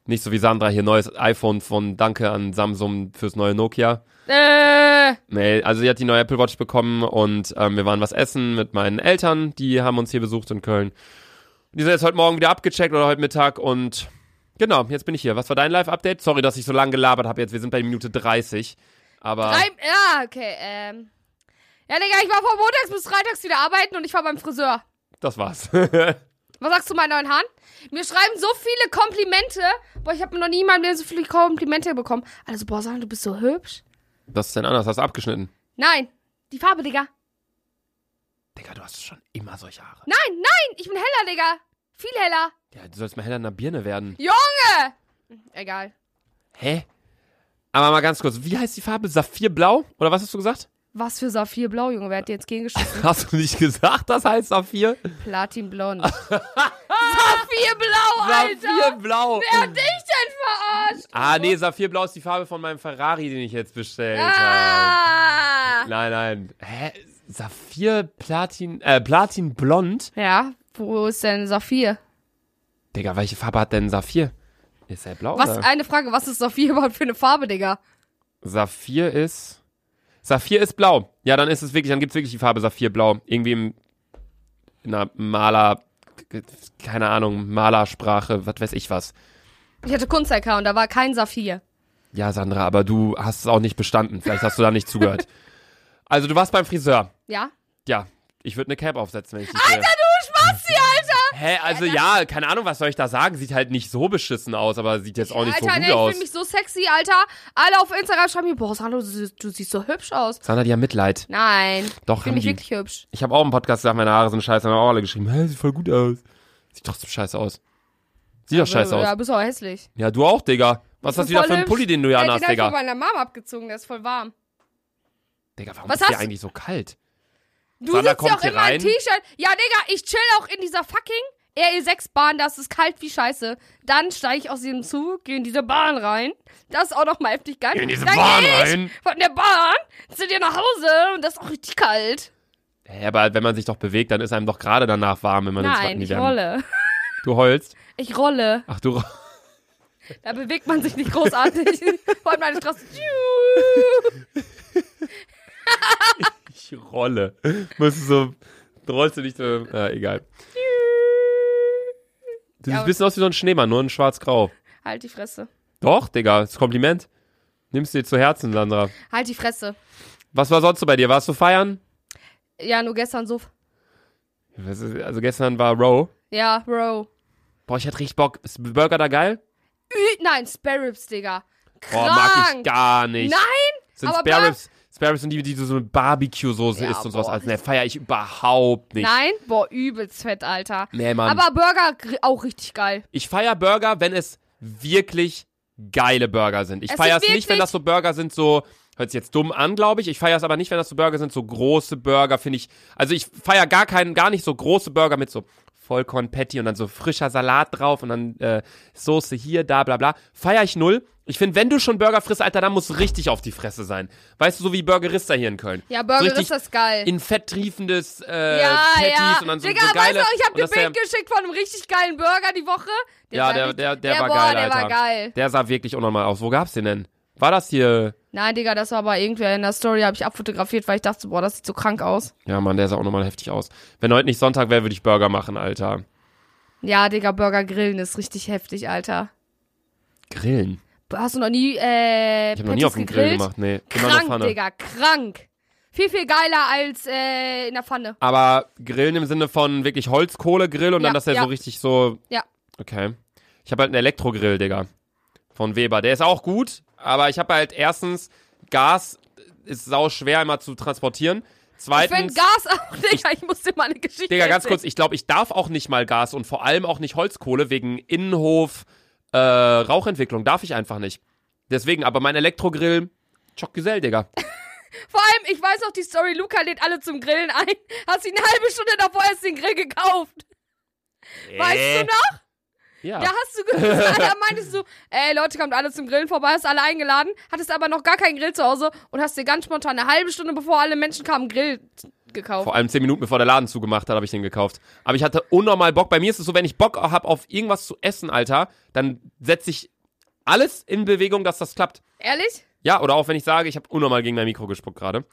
Nicht so wie Sandra hier, neues iPhone von Danke an Samsung fürs neue Nokia. Äh, Nee, also sie hat die neue Apple Watch bekommen und ähm, wir waren was essen mit meinen Eltern, die haben uns hier besucht in Köln. Die sind jetzt heute Morgen wieder abgecheckt oder heute Mittag und genau, jetzt bin ich hier. Was war dein Live-Update? Sorry, dass ich so lange gelabert habe jetzt. Wir sind bei Minute 30. Aber drei, ja, okay, ähm. Ja, Digga, ich war von montags bis freitags wieder arbeiten und ich war beim Friseur. das war's. Was sagst du meinen neuen Haaren? Mir schreiben so viele Komplimente. Boah, ich habe noch nie in meinem Leben so viele Komplimente bekommen. Also, boah, sagen, du bist so hübsch. Was ist denn anders? Hast du abgeschnitten? Nein, die Farbe, Digga. Digga, du hast schon immer solche Haare. Nein, nein, ich bin heller, Digga. Viel heller. Ja, du sollst mal heller in der Birne werden. Junge! Egal. Hä? Aber mal ganz kurz, wie heißt die Farbe? Saphirblau? Oder was hast du gesagt? Was für Saphirblau, Junge. Wer hat dir jetzt gegengeschossen? Hast du nicht gesagt, das heißt Saphir? Platinblond. Saphirblau, Alter! Saphirblau. Wer hat dich denn verarscht? Ah, nee, Saphirblau ist die Farbe von meinem Ferrari, den ich jetzt bestellt habe. Ah! Nein, nein. Hä? Saphir, Platin, äh, Platinblond? Ja, wo ist denn Saphir? Digga, welche Farbe hat denn Saphir? Ist er blau Was, oder? eine Frage, was ist Saphir überhaupt für eine Farbe, Digga? Saphir ist. Saphir ist blau. Ja, dann ist es wirklich, dann gibt's wirklich die Farbe Saphirblau. Irgendwie im, in einer Maler, keine Ahnung, Malersprache, was weiß ich was. Ich hatte Kunst-LK und da war kein Saphir. Ja, Sandra, aber du hast es auch nicht bestanden. Vielleicht hast du da nicht zugehört. Also, du warst beim Friseur. Ja? Ja, ich würde eine Cap aufsetzen, wenn ich dich sehe. Alter, du Spasti, Alter! Hä, also ja, keine Ahnung, was soll ich da sagen? Sieht halt nicht so beschissen aus, aber sieht jetzt auch nicht Alter, so gut nee, ich aus. fühle mich so sexy, Alter. Alle auf Instagram schreiben mir, boah, Sandro, du, du siehst so hübsch aus. Sandra, die haben Mitleid. Nein. Doch, Ich mich die. wirklich hübsch. Ich habe auch im Podcast gesagt, meine Haare sind scheiße, haben auch alle geschrieben, hä, sieht voll gut aus. Sieht trotzdem scheiße aus. Sieht doch scheiße Ja, aus. bist auch hässlich. Ja, du auch, Digga. Was Ich hast du wieder für einen. Pulli, den du Ja, anhast, den hab ich von Digga? meiner Mom abgezogen, der ist voll warm. Digga, warum Was ist hast du- eigentlich so kalt? Du Sandra sitzt ja auch immer im rein. T-Shirt. Ja, Digga, ich chill auch in dieser fucking RE6-Bahn, das ist kalt wie Scheiße. Dann steige ich aus diesem Zug, gehe in diese Bahn rein. Das ist auch noch mal heftig geil. Geh in diese Dann Bahn ich rein. Von der Bahn zu dir nach Hause und das ist auch richtig kalt. Hä, aber wenn man sich doch bewegt, dann ist einem doch gerade danach warm, wenn man ins Nein, in die ich rolle. Du heulst? Ich rolle. Ach, du Da bewegt man sich nicht großartig. Vor allem meine Straße. Ich rolle. Musst du so, rollst du nicht so, äh, egal. Du siehst Ja, ein bisschen aus wie so ein Schneemann, nur in schwarz-grau. Halt die Fresse. Doch, Digga, das ist Kompliment. Nimmst dir zu Herzen, Sandra. Halt die Fresse. Was war sonst so bei dir? Warst du feiern? Ja, nur gestern so. Also gestern war Row. Ja, Bro. Boah, ich hatte richtig Bock. Ist Burger da geil? Ü Nein, Spare Ribs, Digga. Boah, Krank. mag ich gar nicht. Nein, Sind aber Spare Ribs, Spare Ribs sind die, die so mit Barbecue-Soße Ja, isst und sowas. boah. Also, ne, feier ich überhaupt nicht. Nein, boah, übelst fett, Alter. Nee, Mann. Aber Burger auch richtig geil. ich feier Burger, wenn es wirklich geile Burger sind. Ich feier es nicht, wenn das so Burger sind, so, hört sich jetzt dumm an, glaube ich. Ich feier es aber nicht, wenn das so Burger sind, so große Burger, finde ich. Also ich feier gar keinen, gar nicht so große Burger mit so Vollkorn-Patty und dann so frischer Salat drauf und dann äh, Soße hier, da, bla bla. Feier ich null. Ich finde, wenn du schon Burger frisst, Alter, dann muss richtig auf die Fresse sein. Weißt du, so wie Burgerista hier in Köln. Ja, Burger richtig ist das geil. In fett triefendes äh, ja, Patties ja. und dann so, Digga, so geile. weißt du, ich hab und dir ein der- Bild geschickt von einem richtig geilen Burger die Woche. Ja, sah der, richtig- der, der, war boah, geil, der Alter. war geil. Der sah wirklich unnormal aus. Wo gab's den denn? War das hier? Nein, Digga, das war aber irgendwer in der Story, habe ich abfotografiert, weil ich dachte, boah, das sieht so krank aus. Ja, Mann, der sah auch nochmal heftig aus. Wenn heute nicht Sonntag wäre, würde ich Burger machen, Alter. Ja, Digga, Burger grillen ist richtig heftig, Alter. Grillen. Hast du noch nie, äh, Ich habe noch nie auf dem Grill gemacht, nee. Immer in der Krank, Pfanne. Digga, krank. Viel, viel geiler als äh, in der Pfanne. Aber Grillen im Sinne von wirklich Holzkohlegrill und Ja, dann, dass der ja. so richtig so. Ja. Okay. Ich habe halt einen Elektrogrill, Digga. Von Weber. Der ist auch gut, aber ich habe halt erstens, Gas ist sau schwer immer zu transportieren. Ich find Zweitens. Gas auch, Digga, ich, muss dir mal eine Geschichte Digga, ganz erzählen. kurz, ich glaube, ich darf auch nicht mal Gas und vor allem auch nicht Holzkohle wegen Innenhof, äh, Rauchentwicklung. Darf ich einfach nicht. Deswegen, aber mein Elektrogrill, Chockgesell, Digga. Vor allem, ich weiß auch die Story, Luca lädt alle zum Grillen ein. Hast ihn eine halbe Stunde davor erst den Grill gekauft. Weißt du noch? Ja. Da hast du gesagt, da meintest du, ey Leute, kommt alle zum Grillen vorbei, hast alle eingeladen, hattest aber noch gar keinen Grill zu Hause und hast dir ganz spontan eine halbe Stunde bevor alle Menschen kamen, Grill gekauft. Vor allem zehn Minuten bevor der Laden zugemacht hat, habe ich den gekauft. Aber ich hatte unnormal Bock. Bei mir ist es so, wenn ich Bock habe auf irgendwas zu essen, Alter, dann setze ich alles in Bewegung, dass das klappt. Ehrlich? Ja, oder auch wenn ich sage, ich habe unnormal gegen mein Mikro gespuckt gerade.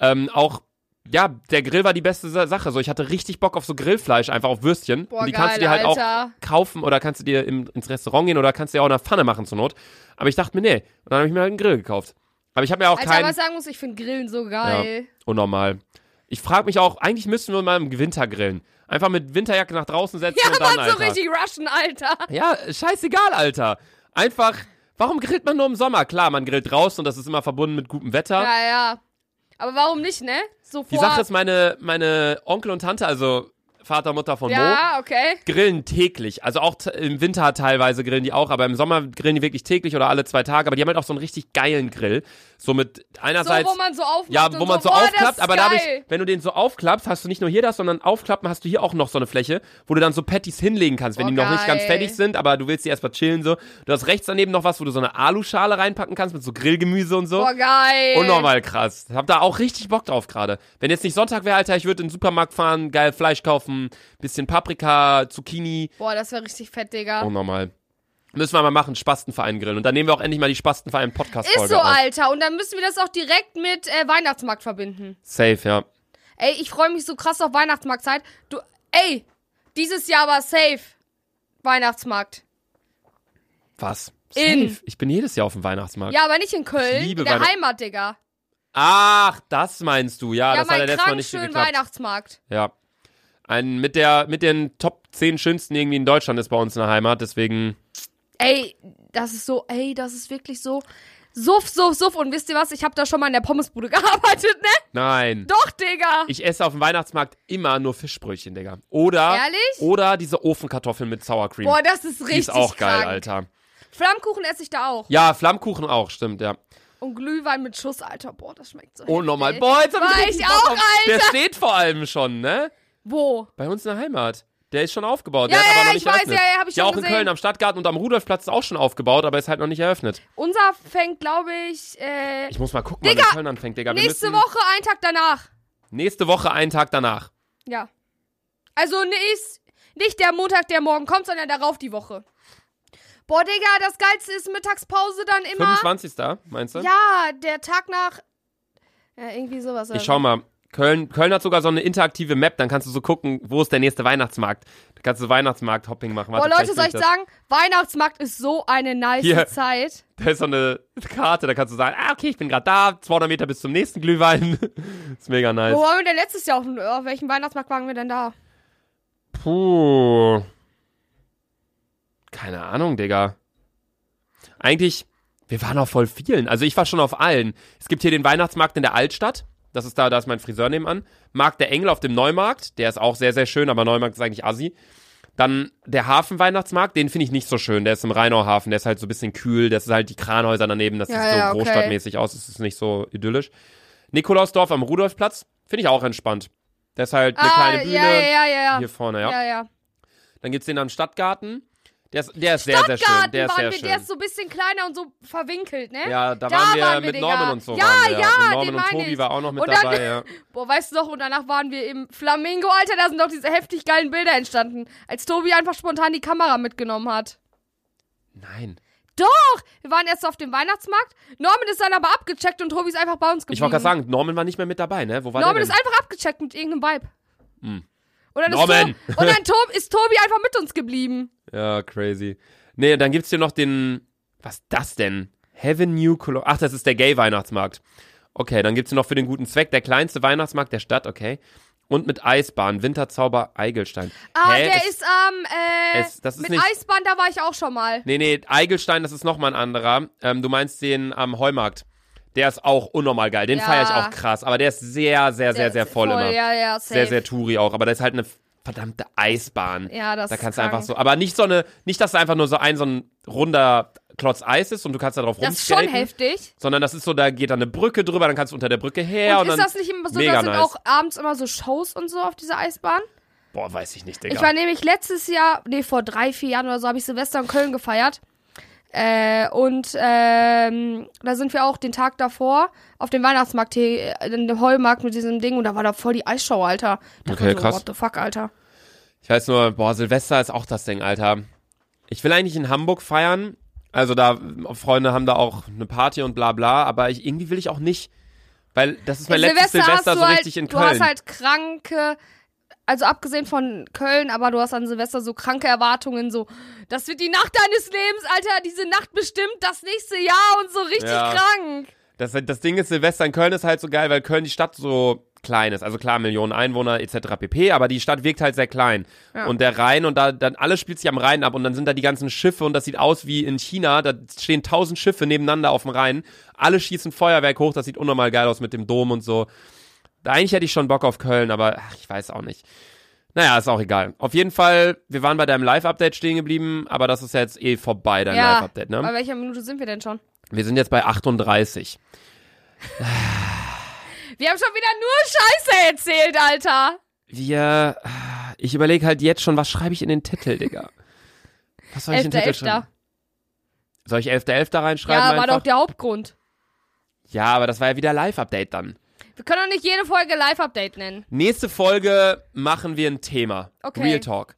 Ähm, auch, ja, der Grill war die beste Sa- Sache. So, ich hatte richtig Bock auf so Grillfleisch, einfach auf Würstchen. Boah, Und die geil, kannst du dir halt Alter. auch kaufen oder kannst du dir im, ins Restaurant gehen oder kannst du dir auch in der Pfanne machen zur Not. Aber ich dachte mir, nee. Und dann habe ich mir halt einen Grill gekauft. Aber ich habe mir auch Alter, keinen. was ich sagen muss, ich finde Grillen so geil. Unnormal. Ich frage mich auch, eigentlich müssten wir mal im Winter grillen. Einfach mit Winterjacke nach draußen setzen Ja, und dann, Mann, so Alter. richtig Russian, Alter. Ja, scheißegal, Alter. Einfach, warum grillt man nur im Sommer? Klar, man grillt draußen und das ist immer verbunden mit gutem Wetter. Ja, ja. Aber warum nicht, ne? So vor. Die Sache ist, meine, meine Onkel und Tante, also Vater, Mutter von Mo, ja, okay. grillen täglich. Also auch im Winter teilweise grillen die auch, aber im Sommer grillen die wirklich täglich oder alle zwei Tage. Aber die haben halt auch so einen richtig geilen Grill. So mit So, einerseits. wo man so aufmacht ja, wo man so das aufklappt, aber geil. dadurch, wenn du den so aufklappst, hast du nicht nur hier das, sondern aufklappen hast du hier auch noch so eine Fläche, wo du dann so Patties hinlegen kannst, wenn Boah, die noch nicht ganz geil. fertig sind, aber du willst die erstmal chillen so. Du hast rechts daneben noch was, wo du so eine Aluschale reinpacken kannst mit so Grillgemüse und so. Boah, geil. Unnormal krass. Hab da auch richtig Bock drauf gerade. Wenn jetzt nicht Sonntag wäre, Alter, ich würde in den Supermarkt fahren, geil Fleisch kaufen, bisschen Paprika, Zucchini. Boah, das wäre richtig fett, Digga. Unnormal. Müssen wir mal machen, Spastenverein grillen. Und dann nehmen wir auch endlich mal die Spastenverein Podcast-Folge Ist so, auf. Alter. Und dann müssen wir das auch direkt mit äh, Weihnachtsmarkt verbinden. Safe, ja. Ey, ich freue mich so krass auf Weihnachtsmarktzeit. Du, ey, dieses Jahr war safe. Weihnachtsmarkt. Was? In. Safe. Ich bin jedes Jahr auf dem Weihnachtsmarkt. Ja, aber nicht in Köln. Ich liebe in der Weihnacht- Heimat, Digga. Ach, das meinst du. Ja, Ja, das hat ja mein letztes Mal nicht schönen geklappt. Weihnachtsmarkt. Ja. Ein, mit, der, mit den Top 10 schönsten irgendwie in Deutschland ist bei uns in der Heimat, deswegen. Ey, das ist so, ey, das ist wirklich so. Suff, suff, suff. Und wisst ihr was? Ich habe da schon mal in der Pommesbude gearbeitet, ne? Nein. Doch, Digga. Ich esse auf dem Weihnachtsmarkt immer nur Fischbrötchen, Digga. Oder. Ehrlich? Oder diese Ofenkartoffeln mit Sour Cream. Boah, das ist Die richtig ist auch geil, krank. Alter. Flammkuchen esse ich da auch. Ja, Flammkuchen auch, stimmt, ja. Und Glühwein mit Schuss, Alter. Boah, das schmeckt so Oh, nochmal. Boah, jetzt hab ich ich auch, auf- Der Alter. steht vor allem schon, ne? Wo? Bei uns in der Heimat. Der ist schon aufgebaut. Ja, der hat ja, aber noch ja, nicht ich weiß, eröffnet. ja, ja, hab ich ja, schon auch in gesehen. Köln am Stadtgarten und am Rudolfplatz ist auch schon aufgebaut, aber ist halt noch nicht eröffnet. Unser fängt, glaube ich, äh, Ich muss mal gucken, wann Digga, in Köln anfängt, Digga. Wir nächste müssen, Woche, einen Tag danach. Nächste Woche, einen Tag danach. Ja. Also nicht, nicht der Montag, der morgen kommt, sondern darauf die Woche. Boah, Digga, das Geilste ist Mittagspause dann immer. 25. meinst du? Ja, der Tag nach. Ja, irgendwie sowas. Ich schau mal. Köln, Köln hat sogar so eine interaktive Map, dann kannst du so gucken, wo ist der nächste Weihnachtsmarkt. Da kannst du Weihnachtsmarkt-Hopping machen. Boah, Leute, soll ich finde sagen, Weihnachtsmarkt ist so eine nice Hier. Zeit. das. Da ist so eine Karte, da kannst du sagen, ah, okay, ich bin gerade da, 200 Meter bis zum nächsten Glühwein. ist mega nice. Wo waren wir denn letztes Jahr? Auf, auf welchem Weihnachtsmarkt waren wir denn da? Puh. Keine Ahnung, Digga. Eigentlich, wir waren auf voll vielen. Also ich war schon auf allen. Es gibt hier den Weihnachtsmarkt in der Altstadt. Das ist da, da ist mein Friseur nebenan. Markt der Engel auf dem Neumarkt. Der ist auch sehr, sehr schön, aber Neumarkt ist eigentlich assi. Dann der Hafenweihnachtsmarkt, den finde ich nicht so schön. Der ist im Rheinauhafen, der ist halt so ein bisschen kühl. Das ist halt die Kranhäuser daneben, das Ja, sieht so ja, okay. großstadtmäßig aus. Das ist nicht so idyllisch. Nikolausdorf am Rudolfplatz, finde ich auch entspannt. Das ist halt eine ah, kleine Bühne. ja, ja, ja, ja. Hier vorne, ja. ja, ja. Dann gibt's den am Stadtgarten. Der ist, der ist sehr, sehr schön. Der ist sehr schön. der ist so ein bisschen kleiner und so verwinkelt, ne? ja, da, da waren wir waren wir, mit Digga. Norman und so. Ja, ja, Und den Norman und Tobi ich. war auch noch mit dann- dabei, ja. Boah, weißt du noch, und danach waren wir im Flamingo, Alter, da sind doch diese heftig geilen Bilder entstanden, als Tobi einfach spontan die Kamera mitgenommen hat. Nein. Doch! Wir waren erst auf dem Weihnachtsmarkt. Norman ist dann aber abgecheckt und Tobi ist einfach bei uns geblieben. Ich wollte gerade sagen, Norman war nicht mehr mit dabei, ne? Wo war Norman ist einfach abgecheckt mit irgendeinem Vibe. Hm. Und dann, Norman! Ist, to und dann Tob ist Tobi einfach mit uns geblieben. Ja, crazy. Nee, dann gibt's hier noch den. Was ist das denn? Heaven New Cologne. Ach, das ist der Gay-Weihnachtsmarkt. Okay, dann gibt's hier noch für den guten Zweck der kleinste Weihnachtsmarkt der Stadt, okay. Und mit Eisbahn, Winterzauber Eigelstein. Ah, Hä? der Es- ist am, äh, es- das ist mit nicht- Eisbahn, da war ich auch schon mal. Nee, nee, Eigelstein, das ist nochmal ein anderer. Ähm, du meinst den am Heumarkt. Der ist auch unnormal geil. Den Ja. feiere ich auch krass. Aber der ist sehr, sehr, sehr, sehr voll, immer. Ja, ja, safe. Sehr, sehr touri auch. Aber das ist halt eine verdammte Eisbahn. Ja, das Da ist kannst du krank. einfach so, aber nicht so eine, nicht, dass da einfach nur so ein, so ein runder Klotz Eis ist und du kannst da drauf Das ist schon rumskaten. heftig. Sondern das ist so, da geht dann eine Brücke drüber, dann kannst du unter der Brücke her und, und ist das nicht immer so, da sind nice. auch abends immer so Shows und so auf dieser Eisbahn? boah, weiß ich nicht, Digga. Ich war nämlich letztes Jahr, nee, vor drei, vier Jahren oder so, habe ich Silvester in Köln gefeiert. Äh, und ähm, da sind wir auch den Tag davor auf dem Weihnachtsmarkt hier, äh, in dem Heumarkt mit diesem Ding und da war da voll die Eisshow, Alter. Da Okay, so, krass. What the fuck, Alter. Ich weiß nur, boah, Silvester ist auch das Ding, Alter. Ich will eigentlich in Hamburg feiern. Also da, Freunde haben da auch eine Party und bla bla, aber ich, irgendwie will ich auch nicht. Weil das ist mein letztes Silvester du so halt, richtig in Du Köln. hast halt kranke, also abgesehen von Köln, aber du hast an Silvester so kranke Erwartungen, so, das wird die Nacht deines Lebens, Alter, diese Nacht bestimmt das nächste Jahr und so richtig Ja. krank. Das, das Ding ist, Silvester in Köln ist halt so geil, weil Köln die Stadt so klein ist. Also klar, Millionen Einwohner etc. pp. Aber die Stadt wirkt halt sehr klein. Ja. Und der Rhein und da dann alles spielt sich am Rhein ab und dann sind da die ganzen Schiffe und das sieht aus wie in China. Da stehen tausend Schiffe nebeneinander auf dem Rhein. Alle schießen Feuerwerk hoch. Das sieht unnormal geil aus mit dem Dom und so. Eigentlich hätte ich schon Bock auf Köln, aber ach, ich weiß auch nicht. Naja, ist auch egal. Auf jeden Fall, wir waren bei deinem Live-Update stehen geblieben, aber das ist ja jetzt eh vorbei, dein Ja, Live-Update, ne? bei welcher Minute sind wir denn schon? Wir sind jetzt bei 38. Wir haben schon wieder nur Scheiße erzählt, Alter. Wir, ich überlege halt jetzt schon, was schreibe ich in den Titel, Digga? Was soll ich in den Titel 11.11. schreiben? Soll ich 11.11. da reinschreiben Ja, war einfach? doch der Hauptgrund. ja, aber das war ja wieder Live-Update dann. Wir können doch nicht jede Folge Live-Update nennen. Nächste Folge machen wir ein Thema. Okay. Real Talk.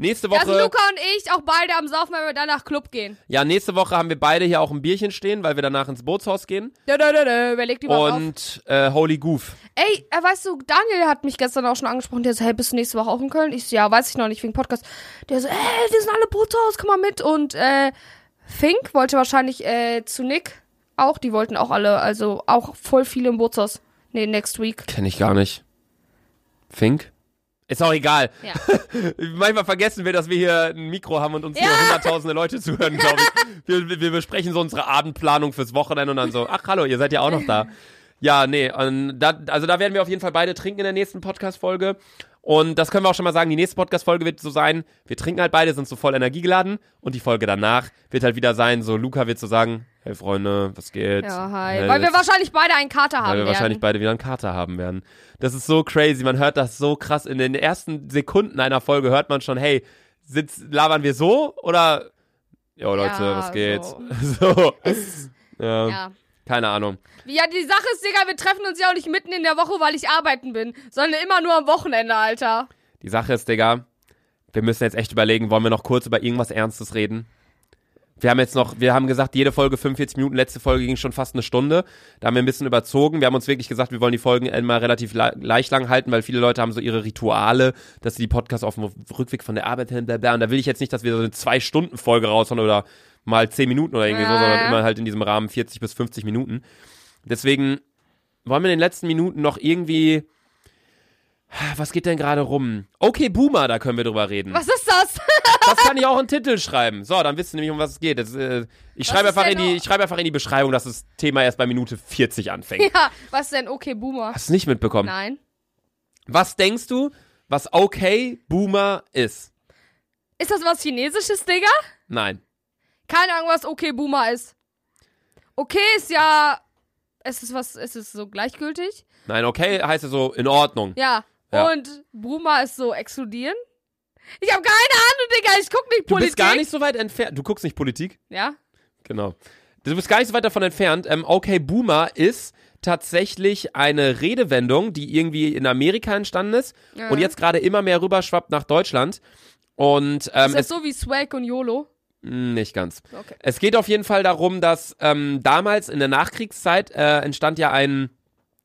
Nächste Da Woche, Luca und ich auch beide am Saufen, weil wir danach Club gehen. ja, nächste Woche haben wir beide hier auch ein Bierchen stehen, weil wir danach ins Bootshaus gehen. Dö, dö, dö, dö. Wer legt die was auf? Und äh, Holy Goof. Ey, äh, weißt du, Daniel hat mich gestern auch schon angesprochen. Der so, hey, bist du nächste Woche auch in Köln? Ich so, ja, weiß ich noch nicht, wegen Podcast. Der so, ey, wir sind alle Bootshaus, komm mal mit. Und äh, Fink wollte wahrscheinlich äh, zu Nick auch. Die wollten auch alle, also auch voll viele im Bootshaus. Nee, next week. Kenne ich gar nicht. Fink? Ist auch egal. Ja. Manchmal vergessen wir, dass wir hier ein Mikro haben und uns hier Ja. hunderttausende Leute zuhören, glaube ich. Wir, wir- wir besprechen so unsere Abendplanung fürs Wochenende und dann so, ach hallo, ihr seid ja auch noch da. Ja, nee, und da, also da werden wir auf jeden Fall beide trinken in der nächsten Podcast-Folge. Und das können wir auch schon mal sagen, die nächste Podcast-Folge wird so sein, wir trinken halt beide, sind so voll energiegeladen und die Folge danach wird halt wieder sein, so Luca wird so sagen, hey Freunde, was geht? Ja, hi. Hey, Weil wir wahrscheinlich beide einen Kater haben weil wir werden. wahrscheinlich beide wieder einen Kater haben werden. Das ist so crazy. Man hört das so krass. In den ersten Sekunden einer Folge hört man schon, hey, sitz, labern wir so oder? Jo, Leute, Ja, was geht? so. So. Es- Ja. ja. Keine Ahnung. Ja, die Sache ist, Digga, wir treffen uns ja auch nicht mitten in der Woche, weil ich arbeiten bin, sondern immer nur am Wochenende, Alter. Die Sache ist, Digga, wir müssen jetzt echt überlegen, wollen wir noch kurz über irgendwas Ernstes reden? Wir haben jetzt noch, wir haben gesagt, jede Folge 45 Minuten, letzte Folge ging schon fast eine Stunde. Da haben wir ein bisschen überzogen. Wir haben uns wirklich gesagt, wir wollen die Folgen immer relativ le leicht lang halten, weil viele Leute haben so ihre Rituale, dass sie die Podcasts auf dem Rückweg von der Arbeit hin, bla bla. Und da will ich jetzt nicht, dass wir so eine Zwei-Stunden-Folge raushauen oder mal 10 Minuten oder irgendwie so, sondern immer halt in diesem Rahmen 40 bis 50 Minuten. Deswegen wollen wir in den letzten Minuten noch irgendwie, was geht denn gerade rum? Okay, Boomer, da können wir drüber reden. Was ist das? Das kann ich auch einen Titel schreiben. So, dann wisst ihr nämlich, um was es geht. Das, äh, ich schreibe ist einfach in die, ich schreibe einfach in die Beschreibung, dass das Thema erst bei Minute 40 anfängt. ja, was ist denn okay, Boomer? Hast du nicht mitbekommen? Nein. Was denkst du, was okay Boomer ist? Ist das was Chinesisches, Digga? Nein. Keine Ahnung, was okay, Boomer ist. Okay ist ja. Ist es was, ist es so gleichgültig? Nein, okay heißt ja so in Ordnung. Ja. Ja. Und Boomer ist so exkludieren? Ich habe keine Ahnung, Digga. Ich guck nicht Du Politik. bist gar nicht so weit entfernt. Du guckst nicht Politik? Ja? Genau. Du bist gar nicht so weit davon entfernt. Ähm, okay, Boomer ist tatsächlich eine Redewendung, die irgendwie in Amerika entstanden ist Ja. und jetzt gerade immer mehr rüberschwappt nach Deutschland. Und ähm, Ist das so wie Swag und YOLO? Mh, nicht ganz. Okay. Es geht auf jeden Fall darum, dass ähm, damals in der Nachkriegszeit äh, entstand ja ein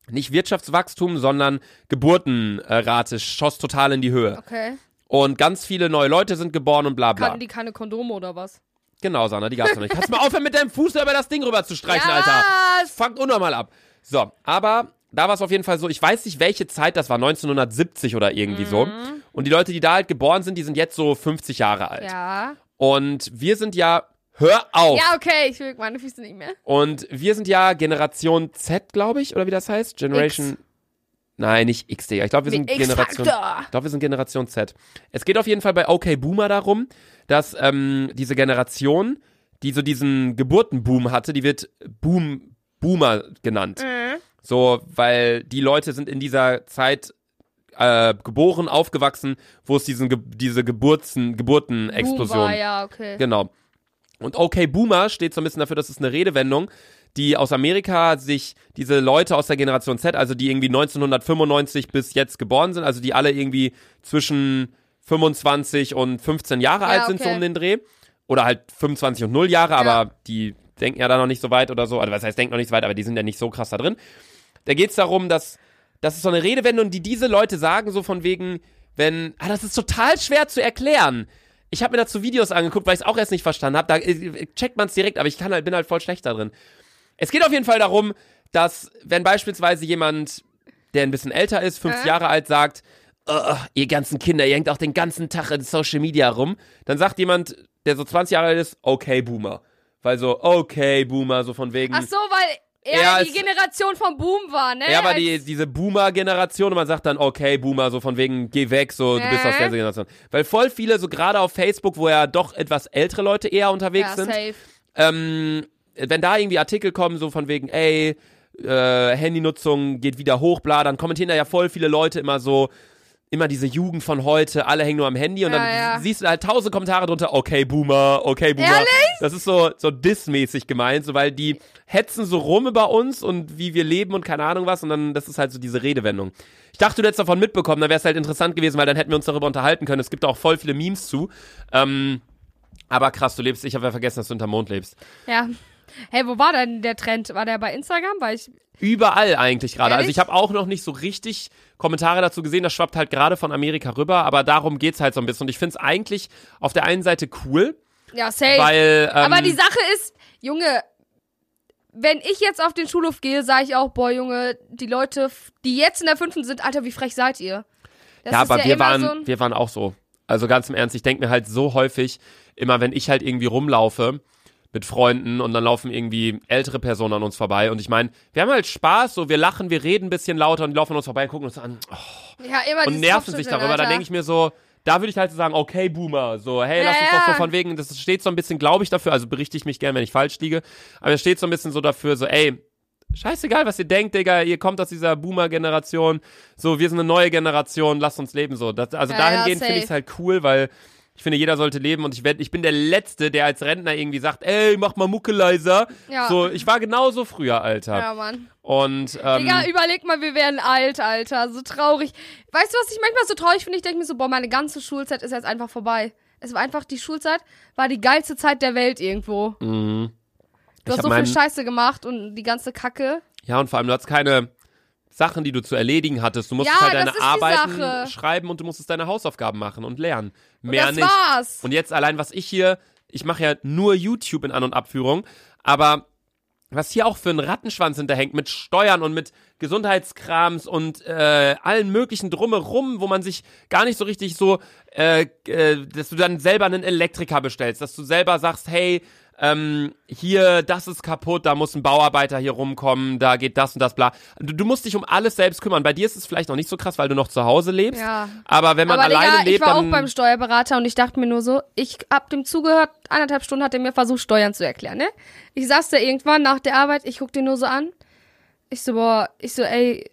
nicht Wirtschaftswachstum, sondern Geburtenrate schoss total in die Höhe. Okay. Und ganz viele neue Leute sind geboren und bla bla. Hatten die keine Kondome oder was? Genau, Sana, die gab's noch nicht. Kannst mal aufhören, mit deinem Fuß über das Ding rüber zu streichen, ja, Alter. Was? Fangt unnormal ab. So, aber da war es auf jeden Fall so, ich weiß nicht, welche Zeit, das war 1970 oder irgendwie so. Und die Leute, die da halt geboren sind, die sind jetzt so 50 Jahre alt. Ja. Und wir sind ja, hör auf. Ja, okay. Ich will meine Füße nicht mehr. Und wir sind ja Generation Z, glaube ich, oder wie das heißt? Generation. Nein, nicht X, Digga. Ich glaube, wir sind Wie Generation. Ich glaube, wir sind Generation Z. Es geht auf jeden Fall bei OK Boomer darum, dass ähm, diese Generation, die so diesen Geburtenboom hatte, die wird Boom Boomer genannt. Mhm. So, weil die Leute sind in dieser Zeit äh, geboren, aufgewachsen, wo es diesen, diese Geburten, Geburtenexplosion Boomer, ja, okay. Genau. Und okay, Boomer steht so ein bisschen dafür, das ist eine Redewendung, die aus Amerika sich diese Leute aus der Generation Z, also die irgendwie 1995 bis jetzt geboren sind, also die alle irgendwie zwischen 25 und 15 Jahre alt sind, so okay. um den Dreh. Oder halt 25 und 0 Jahre, aber die denken ja da noch nicht so weit oder so. Also was heißt, denken noch nicht so weit, aber die sind ja nicht so krass da drin. Da geht's darum, dass das ist so eine Redewendung, die diese Leute sagen, so von wegen, wenn, ah, das ist total schwer zu erklären. Ich habe mir dazu Videos angeguckt, weil ich es auch erst nicht verstanden habe. Da äh, checkt man es direkt, aber ich kann halt, bin halt voll schlecht da drin. Es geht auf jeden Fall darum, dass wenn beispielsweise jemand, der ein bisschen älter ist, 50 Äh? Jahre alt, sagt, "Oh, ihr ganzen Kinder, ihr hängt auch den ganzen Tag in Social Media rum, dann sagt jemand, der so 20 Jahre alt ist, okay, Boomer. Weil so, okay, Boomer, so von wegen. Ach so, weil er Er die Generation vom Boom war, ne? Er war die, diese Boomer-Generation und man sagt dann, okay, Boomer, so von wegen, geh weg, so, du bist aus der? Generation. Weil voll viele, so gerade auf Facebook, wo ja doch etwas ältere Leute eher unterwegs ja, sind, safe. ähm, wenn da irgendwie Artikel kommen, so von wegen, ey, äh, Handynutzung geht wieder hoch, bla, dann kommentieren da ja voll viele Leute immer so, immer diese Jugend von heute, alle hängen nur am Handy und Ja, dann ja. siehst du halt tausend Kommentare drunter, okay, Boomer, okay, Boomer. Ehrlich? Das ist so, so diss-mäßig gemeint, so, weil die hetzen so rum über uns und wie wir leben und keine Ahnung was und dann, das ist halt so diese Redewendung. Ich dachte, du hättest davon mitbekommen, dann wäre es halt interessant gewesen, weil dann hätten wir uns darüber unterhalten können. Es gibt auch voll viele Memes zu. Ähm, aber krass, du lebst, ich habe ja vergessen, dass du unter Mond lebst. Ja. Hey, wo war denn der Trend? War der bei Instagram? Weil ich. Überall eigentlich gerade. Also ich habe auch noch nicht so richtig Kommentare dazu gesehen. Das schwappt halt gerade von Amerika rüber, aber darum geht's halt so ein bisschen. Und ich find's eigentlich auf der einen Seite cool, Ja, safe. weil ähm, Aber die Sache ist, Junge, wenn ich jetzt auf den Schulhof gehe, sage ich auch, boah, Junge, die Leute, die jetzt in der fünften sind, Alter, wie frech seid ihr? Das ja, ist aber wir immer waren, so wir waren auch so. Also ganz im Ernst, ich denke mir halt so häufig, immer wenn ich halt irgendwie rumlaufe mit Freunden und dann laufen irgendwie ältere Personen an uns vorbei und ich meine, wir haben halt Spaß, so wir lachen, wir reden ein bisschen lauter und die laufen an uns vorbei und gucken uns an oh, ja, immer und nerven sich darüber. Dann Alter. denke ich mir so, da würde ich halt so sagen, okay, Boomer, so, hey, Ja, lass uns doch so ja. von wegen, das steht so ein bisschen, glaube ich, dafür, also berichte ich mich gern, wenn ich falsch liege, aber es steht so ein bisschen so dafür, so, ey, scheißegal, was ihr denkt, Digga, ihr kommt aus dieser Boomer-Generation, so, wir sind eine neue Generation, lasst uns leben, so. Das, also Ja, ja, dahingehend finde safe. ich es halt cool, weil Ich finde, jeder sollte leben und ich, werd, ich bin der Letzte, der als Rentner irgendwie sagt, ey, mach mal Mucke leiser. Ja. So, ich war genauso früher, Alter. Ja, Mann. Und ähm, Digga, überleg mal, wir werden alt, Alter. So traurig. Weißt du, was ich manchmal so traurig finde? Ich denke mir so, boah, meine ganze Schulzeit ist jetzt einfach vorbei. Es war einfach, die Schulzeit war die geilste Zeit der Welt irgendwo. mhm. Du Ich hast so viel Scheiße gemacht und die ganze Kacke. Ja, und vor allem, du hattest keine Sachen, die du zu erledigen hattest. Du musstest Ja, halt deine Arbeiten schreiben und du musstest deine Hausaufgaben machen und lernen. Und Mehr das nicht. war's. Und jetzt allein, was ich hier, ich mache ja nur YouTube in An- und Abführung, aber was hier auch für ein Rattenschwanz hinterhängt mit Steuern und mit Gesundheitskrams und äh, allen möglichen drumherum, wo man sich gar nicht so richtig so, äh, äh, dass du dann selber einen Elektriker bestellst, dass du selber sagst, hey, ähm, hier, das ist kaputt, da muss ein Bauarbeiter hier rumkommen, da geht das und das, bla. Du, du musst dich um alles selbst kümmern. Bei dir ist es vielleicht noch nicht so krass, weil du noch zu Hause lebst. Ja. Aber wenn man Aber alleine Digga, lebt, ich war dann auch beim Steuerberater und ich dachte mir nur so, ich hab dem zugehört, eineinhalb Stunden hat er mir versucht, Steuern zu erklären, ne? Ich saß da irgendwann nach der Arbeit, ich guck den nur so an. Ich so, boah, ich so, ey,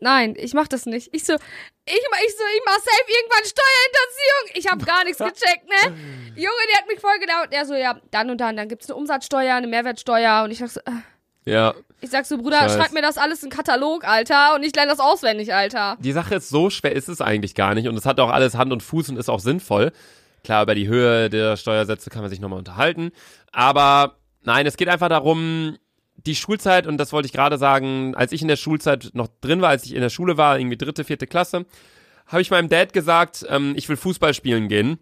nein, ich mach das nicht. Ich so, ich, mach- ich so, ich mach safe irgendwann Steuerhinterziehung. Ich hab gar nichts gecheckt, ne? Junge, der hat mich voll gedauert. Er so, ja, dann und dann, dann gibt's eine Umsatzsteuer, eine Mehrwertsteuer und ich sag so, äh, ja. ich sag so, Bruder, schreib mir das alles in Katalog, Alter, und ich lerne das auswendig, Alter. Die Sache ist, so schwer ist es eigentlich gar nicht und es hat auch alles Hand und Fuß und ist auch sinnvoll. Klar, über die Höhe der Steuersätze kann man sich nochmal unterhalten. Aber nein, es geht einfach darum, die Schulzeit, und das wollte ich gerade sagen, als ich in der Schulzeit noch drin war, als ich in der Schule war, irgendwie dritte, vierte Klasse, habe ich meinem Dad gesagt, ähm, ich will Fußball spielen gehen.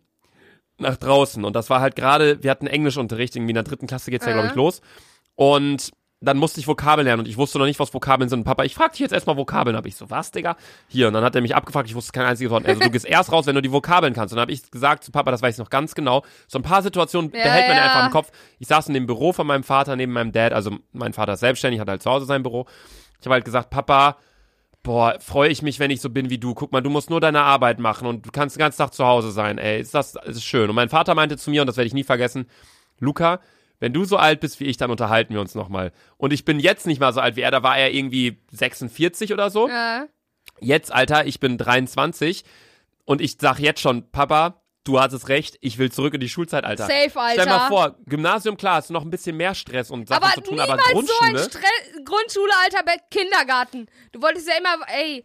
Nach draußen. Und das war halt gerade, wir hatten Englischunterricht, irgendwie in der dritten Klasse geht's ja, glaube ich, Äh. los. Und dann musste ich Vokabeln lernen und ich wusste noch nicht, was Vokabeln sind. Und Papa, ich frag dich jetzt erstmal Vokabeln. Hab ich so, was, Digga? Hier. Und dann hat er mich abgefragt, ich wusste kein einziges Wort. Also du gehst erst raus, wenn du die Vokabeln kannst. Und dann habe ich gesagt zu Papa, das weiß ich noch ganz genau. So ein paar Situationen Ja, behält man ja einfach im Kopf. Ich saß in dem Büro von meinem Vater neben meinem Dad. Also mein Vater ist selbstständig, hat halt zu Hause sein Büro. Ich habe halt gesagt, Papa, boah, freue ich mich, wenn ich so bin wie du. Guck mal, du musst nur deine Arbeit machen und du kannst den ganzen Tag zu Hause sein. Ey, ist das ist schön. Und mein Vater meinte zu mir, und das werde ich nie vergessen, Luca, wenn du so alt bist wie ich, dann unterhalten wir uns nochmal. Und ich bin jetzt nicht mal so alt wie er, da war er irgendwie 46 oder so. Ja. Jetzt, Alter, ich bin 23 und ich sag jetzt schon, Papa, du hattest recht, ich will zurück in die Schulzeit, Alter. Safe, Alter. Stell mal vor, Gymnasium, klar, hast du noch ein bisschen mehr Stress und Sachen Aber zu tun, aber so ein Grundschule, Grundschule, Alter, bei Kindergarten. Du wolltest ja immer, ey,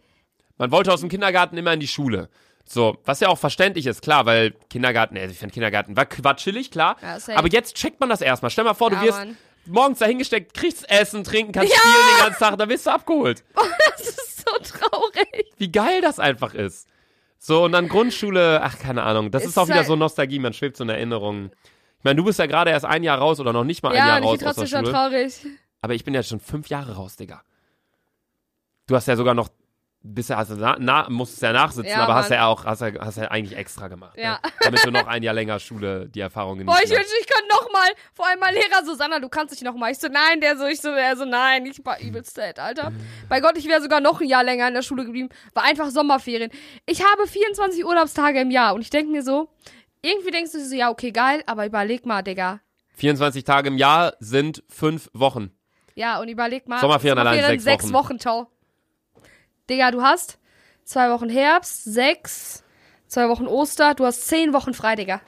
man wollte aus dem Kindergarten immer in die Schule. So, was ja auch verständlich ist, klar, weil Kindergarten, also ich finde Kindergarten war quatschelig, klar. Ja, aber jetzt checkt man das erstmal. Stell mal vor, du Ja, wirst Mann. morgens dahingesteckt, kriegst Essen, trinken, kannst Ja! spielen den ganzen Tag, dann wirst du abgeholt. das ist so traurig. Wie geil das einfach ist. So, und dann Grundschule, ach, keine Ahnung, das ist, Ist auch wieder so Nostalgie, man schwebt so in Erinnerungen. Ich meine, du bist ja gerade erst ein Jahr raus oder noch nicht mal ein Ja, Jahr raus bin aus der trotzdem schon traurig. Aber ich bin ja schon fünf Jahre raus, Digga. Du hast ja sogar noch, bisher hast du na, na, musstest ja nachsitzen, Ja, aber hast Mann. ja auch, hast ja, hast ja eigentlich extra gemacht. Ja. Ne? Damit du noch ein Jahr länger Schule die Erfahrung Boah, ich wünschte, ich könnte noch mal, vor allem mein Lehrer Susanna, du kannst dich noch mal. Ich so, nein, der so, ich so, er so, nein, ich war übelst sad, Alter. Bei Gott, ich wäre sogar noch ein Jahr länger in der Schule geblieben. War einfach Sommerferien. Ich habe 24 Urlaubstage im Jahr und ich denke mir so, irgendwie denkst du so, ja, okay, geil, aber überleg mal, Digga. 24 Tage im Jahr sind fünf Wochen. Ja, und überleg mal. Sommerferien allein sechs sechs Wochen. Wochen, ciao. Digga, du hast zwei Wochen Herbst, sechs, zwei Wochen Oster, du hast zehn Wochen frei, Digga.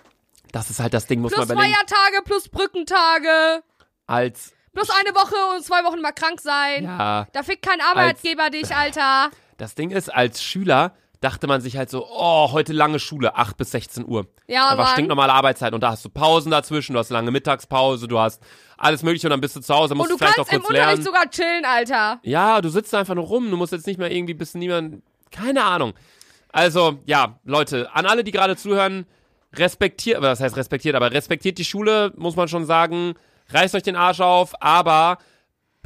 Das ist halt das Ding, muss Plus man überlegen. Feiertage, plus Brückentage, Als, plus eine Woche und zwei Wochen mal krank sein. ja, Da fickt kein Arbeitgeber dich, Alter. das Ding ist, als Schüler dachte man sich halt so, oh, heute lange Schule, 8 bis 16 Uhr. Ja, Mann. stinknormale Arbeitszeit und da hast du Pausen dazwischen, du hast lange Mittagspause, du hast alles mögliche und dann bist du zu Hause, musst Und du vielleicht kannst noch im kurz Unterricht lernen. sogar chillen, Alter. Ja, du sitzt einfach nur rum, du musst jetzt nicht mehr irgendwie bis niemand, keine Ahnung. Also, ja, Leute, an alle, die gerade zuhören, respektiert, was heißt respektiert, aber respektiert die Schule, muss man schon sagen, reißt euch den Arsch auf, aber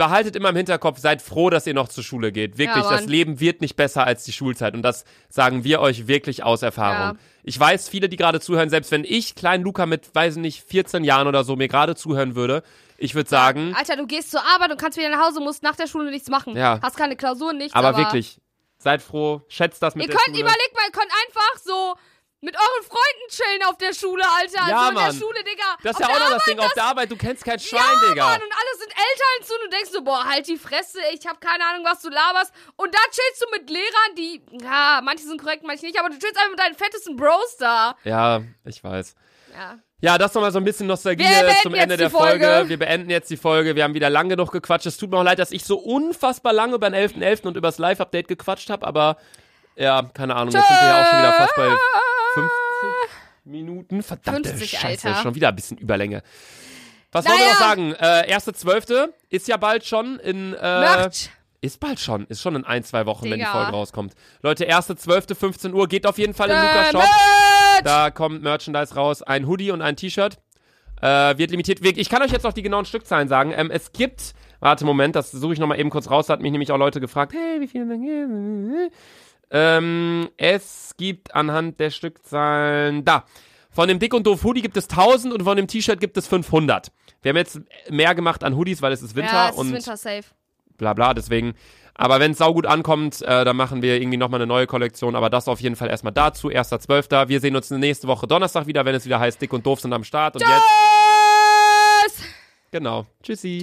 behaltet immer im Hinterkopf, seid froh, dass ihr noch zur Schule geht. Wirklich, Ja, das. Leben wird nicht besser als die Schulzeit und das sagen wir euch wirklich aus Erfahrung. Ja. Ich weiß, viele, die gerade zuhören, selbst wenn ich, kleinen Luca mit, weiß ich nicht, 14 Jahren oder so, mir gerade zuhören würde, ich würde sagen, Alter, du gehst zur Arbeit und kannst wieder nach Hause, musst nach der Schule nichts machen. Ja. Hast keine Klausuren, nichts. aber, wirklich, seid froh, schätzt das mit Ihr der könnt, Schule. überlegt mal, ihr könnt einfach so Mit euren Freunden chillen auf der Schule, Alter. Ja, also in Mann. der Schule, Digga. Das ist ja auch noch das Arbeit, Ding. Auf der Arbeit, du kennst kein Schwein, ja, Digga. Mann, und alle sind Eltern zu und du denkst so, boah, halt die Fresse, ich hab keine Ahnung, was du laberst. Und da chillst du mit Lehrern, die, ja, manche sind korrekt, manche nicht, aber du chillst einfach mit deinen fettesten Bros da. Ja, ich weiß. Ja. Ja, das nochmal so ein bisschen Nostalgie zum Ende der Folge. Folge. Wir beenden jetzt die Folge. Wir haben wieder lang genug gequatscht. Es tut mir auch leid, dass ich so unfassbar lange über den 11.11. und über das Live-Update gequatscht habe, aber ja, keine Ahnung, jetzt sind wir ja auch schon wieder fast bei 50 Minuten. Verdammte 50, Scheiße, Alter. schon wieder ein bisschen Überlänge. Was wollen wir Naja. noch sagen? Äh, erste Zwölfte ist ja bald schon in... Äh, ist bald schon. Ist schon in ein, zwei Wochen, wenn die Digga. Folge rauskommt. Leute, erste Zwölfte, 15 Uhr. Geht auf jeden Fall in Äh, Lukas Shop. Merch. Da kommt Merchandise raus. Ein Hoodie und ein T-Shirt. Äh, wird limitiert. Ich kann euch jetzt auch die genauen Stückzahlen sagen. Ähm, es gibt, warte, Moment, das suche ich nochmal eben kurz raus. Da hat mich nämlich auch Leute gefragt, hey, wie viele ähm, Es gibt anhand der Stückzahlen, da. Von dem Dick und Doof Hoodie gibt es 1000 und von dem T-Shirt gibt es 500. Wir haben jetzt mehr gemacht an Hoodies, weil es ist Winter Ja, es ist und Winter safe. bla bla, deswegen. Aber wenn es saugut ankommt, äh, dann machen wir irgendwie nochmal eine neue Kollektion. Aber das auf jeden Fall erstmal dazu. 1.12. Wir sehen uns nächste Woche Donnerstag wieder, wenn es wieder heißt, dick und doof sind am Start. Und jetzt, Tschüss. genau. Tschüssi.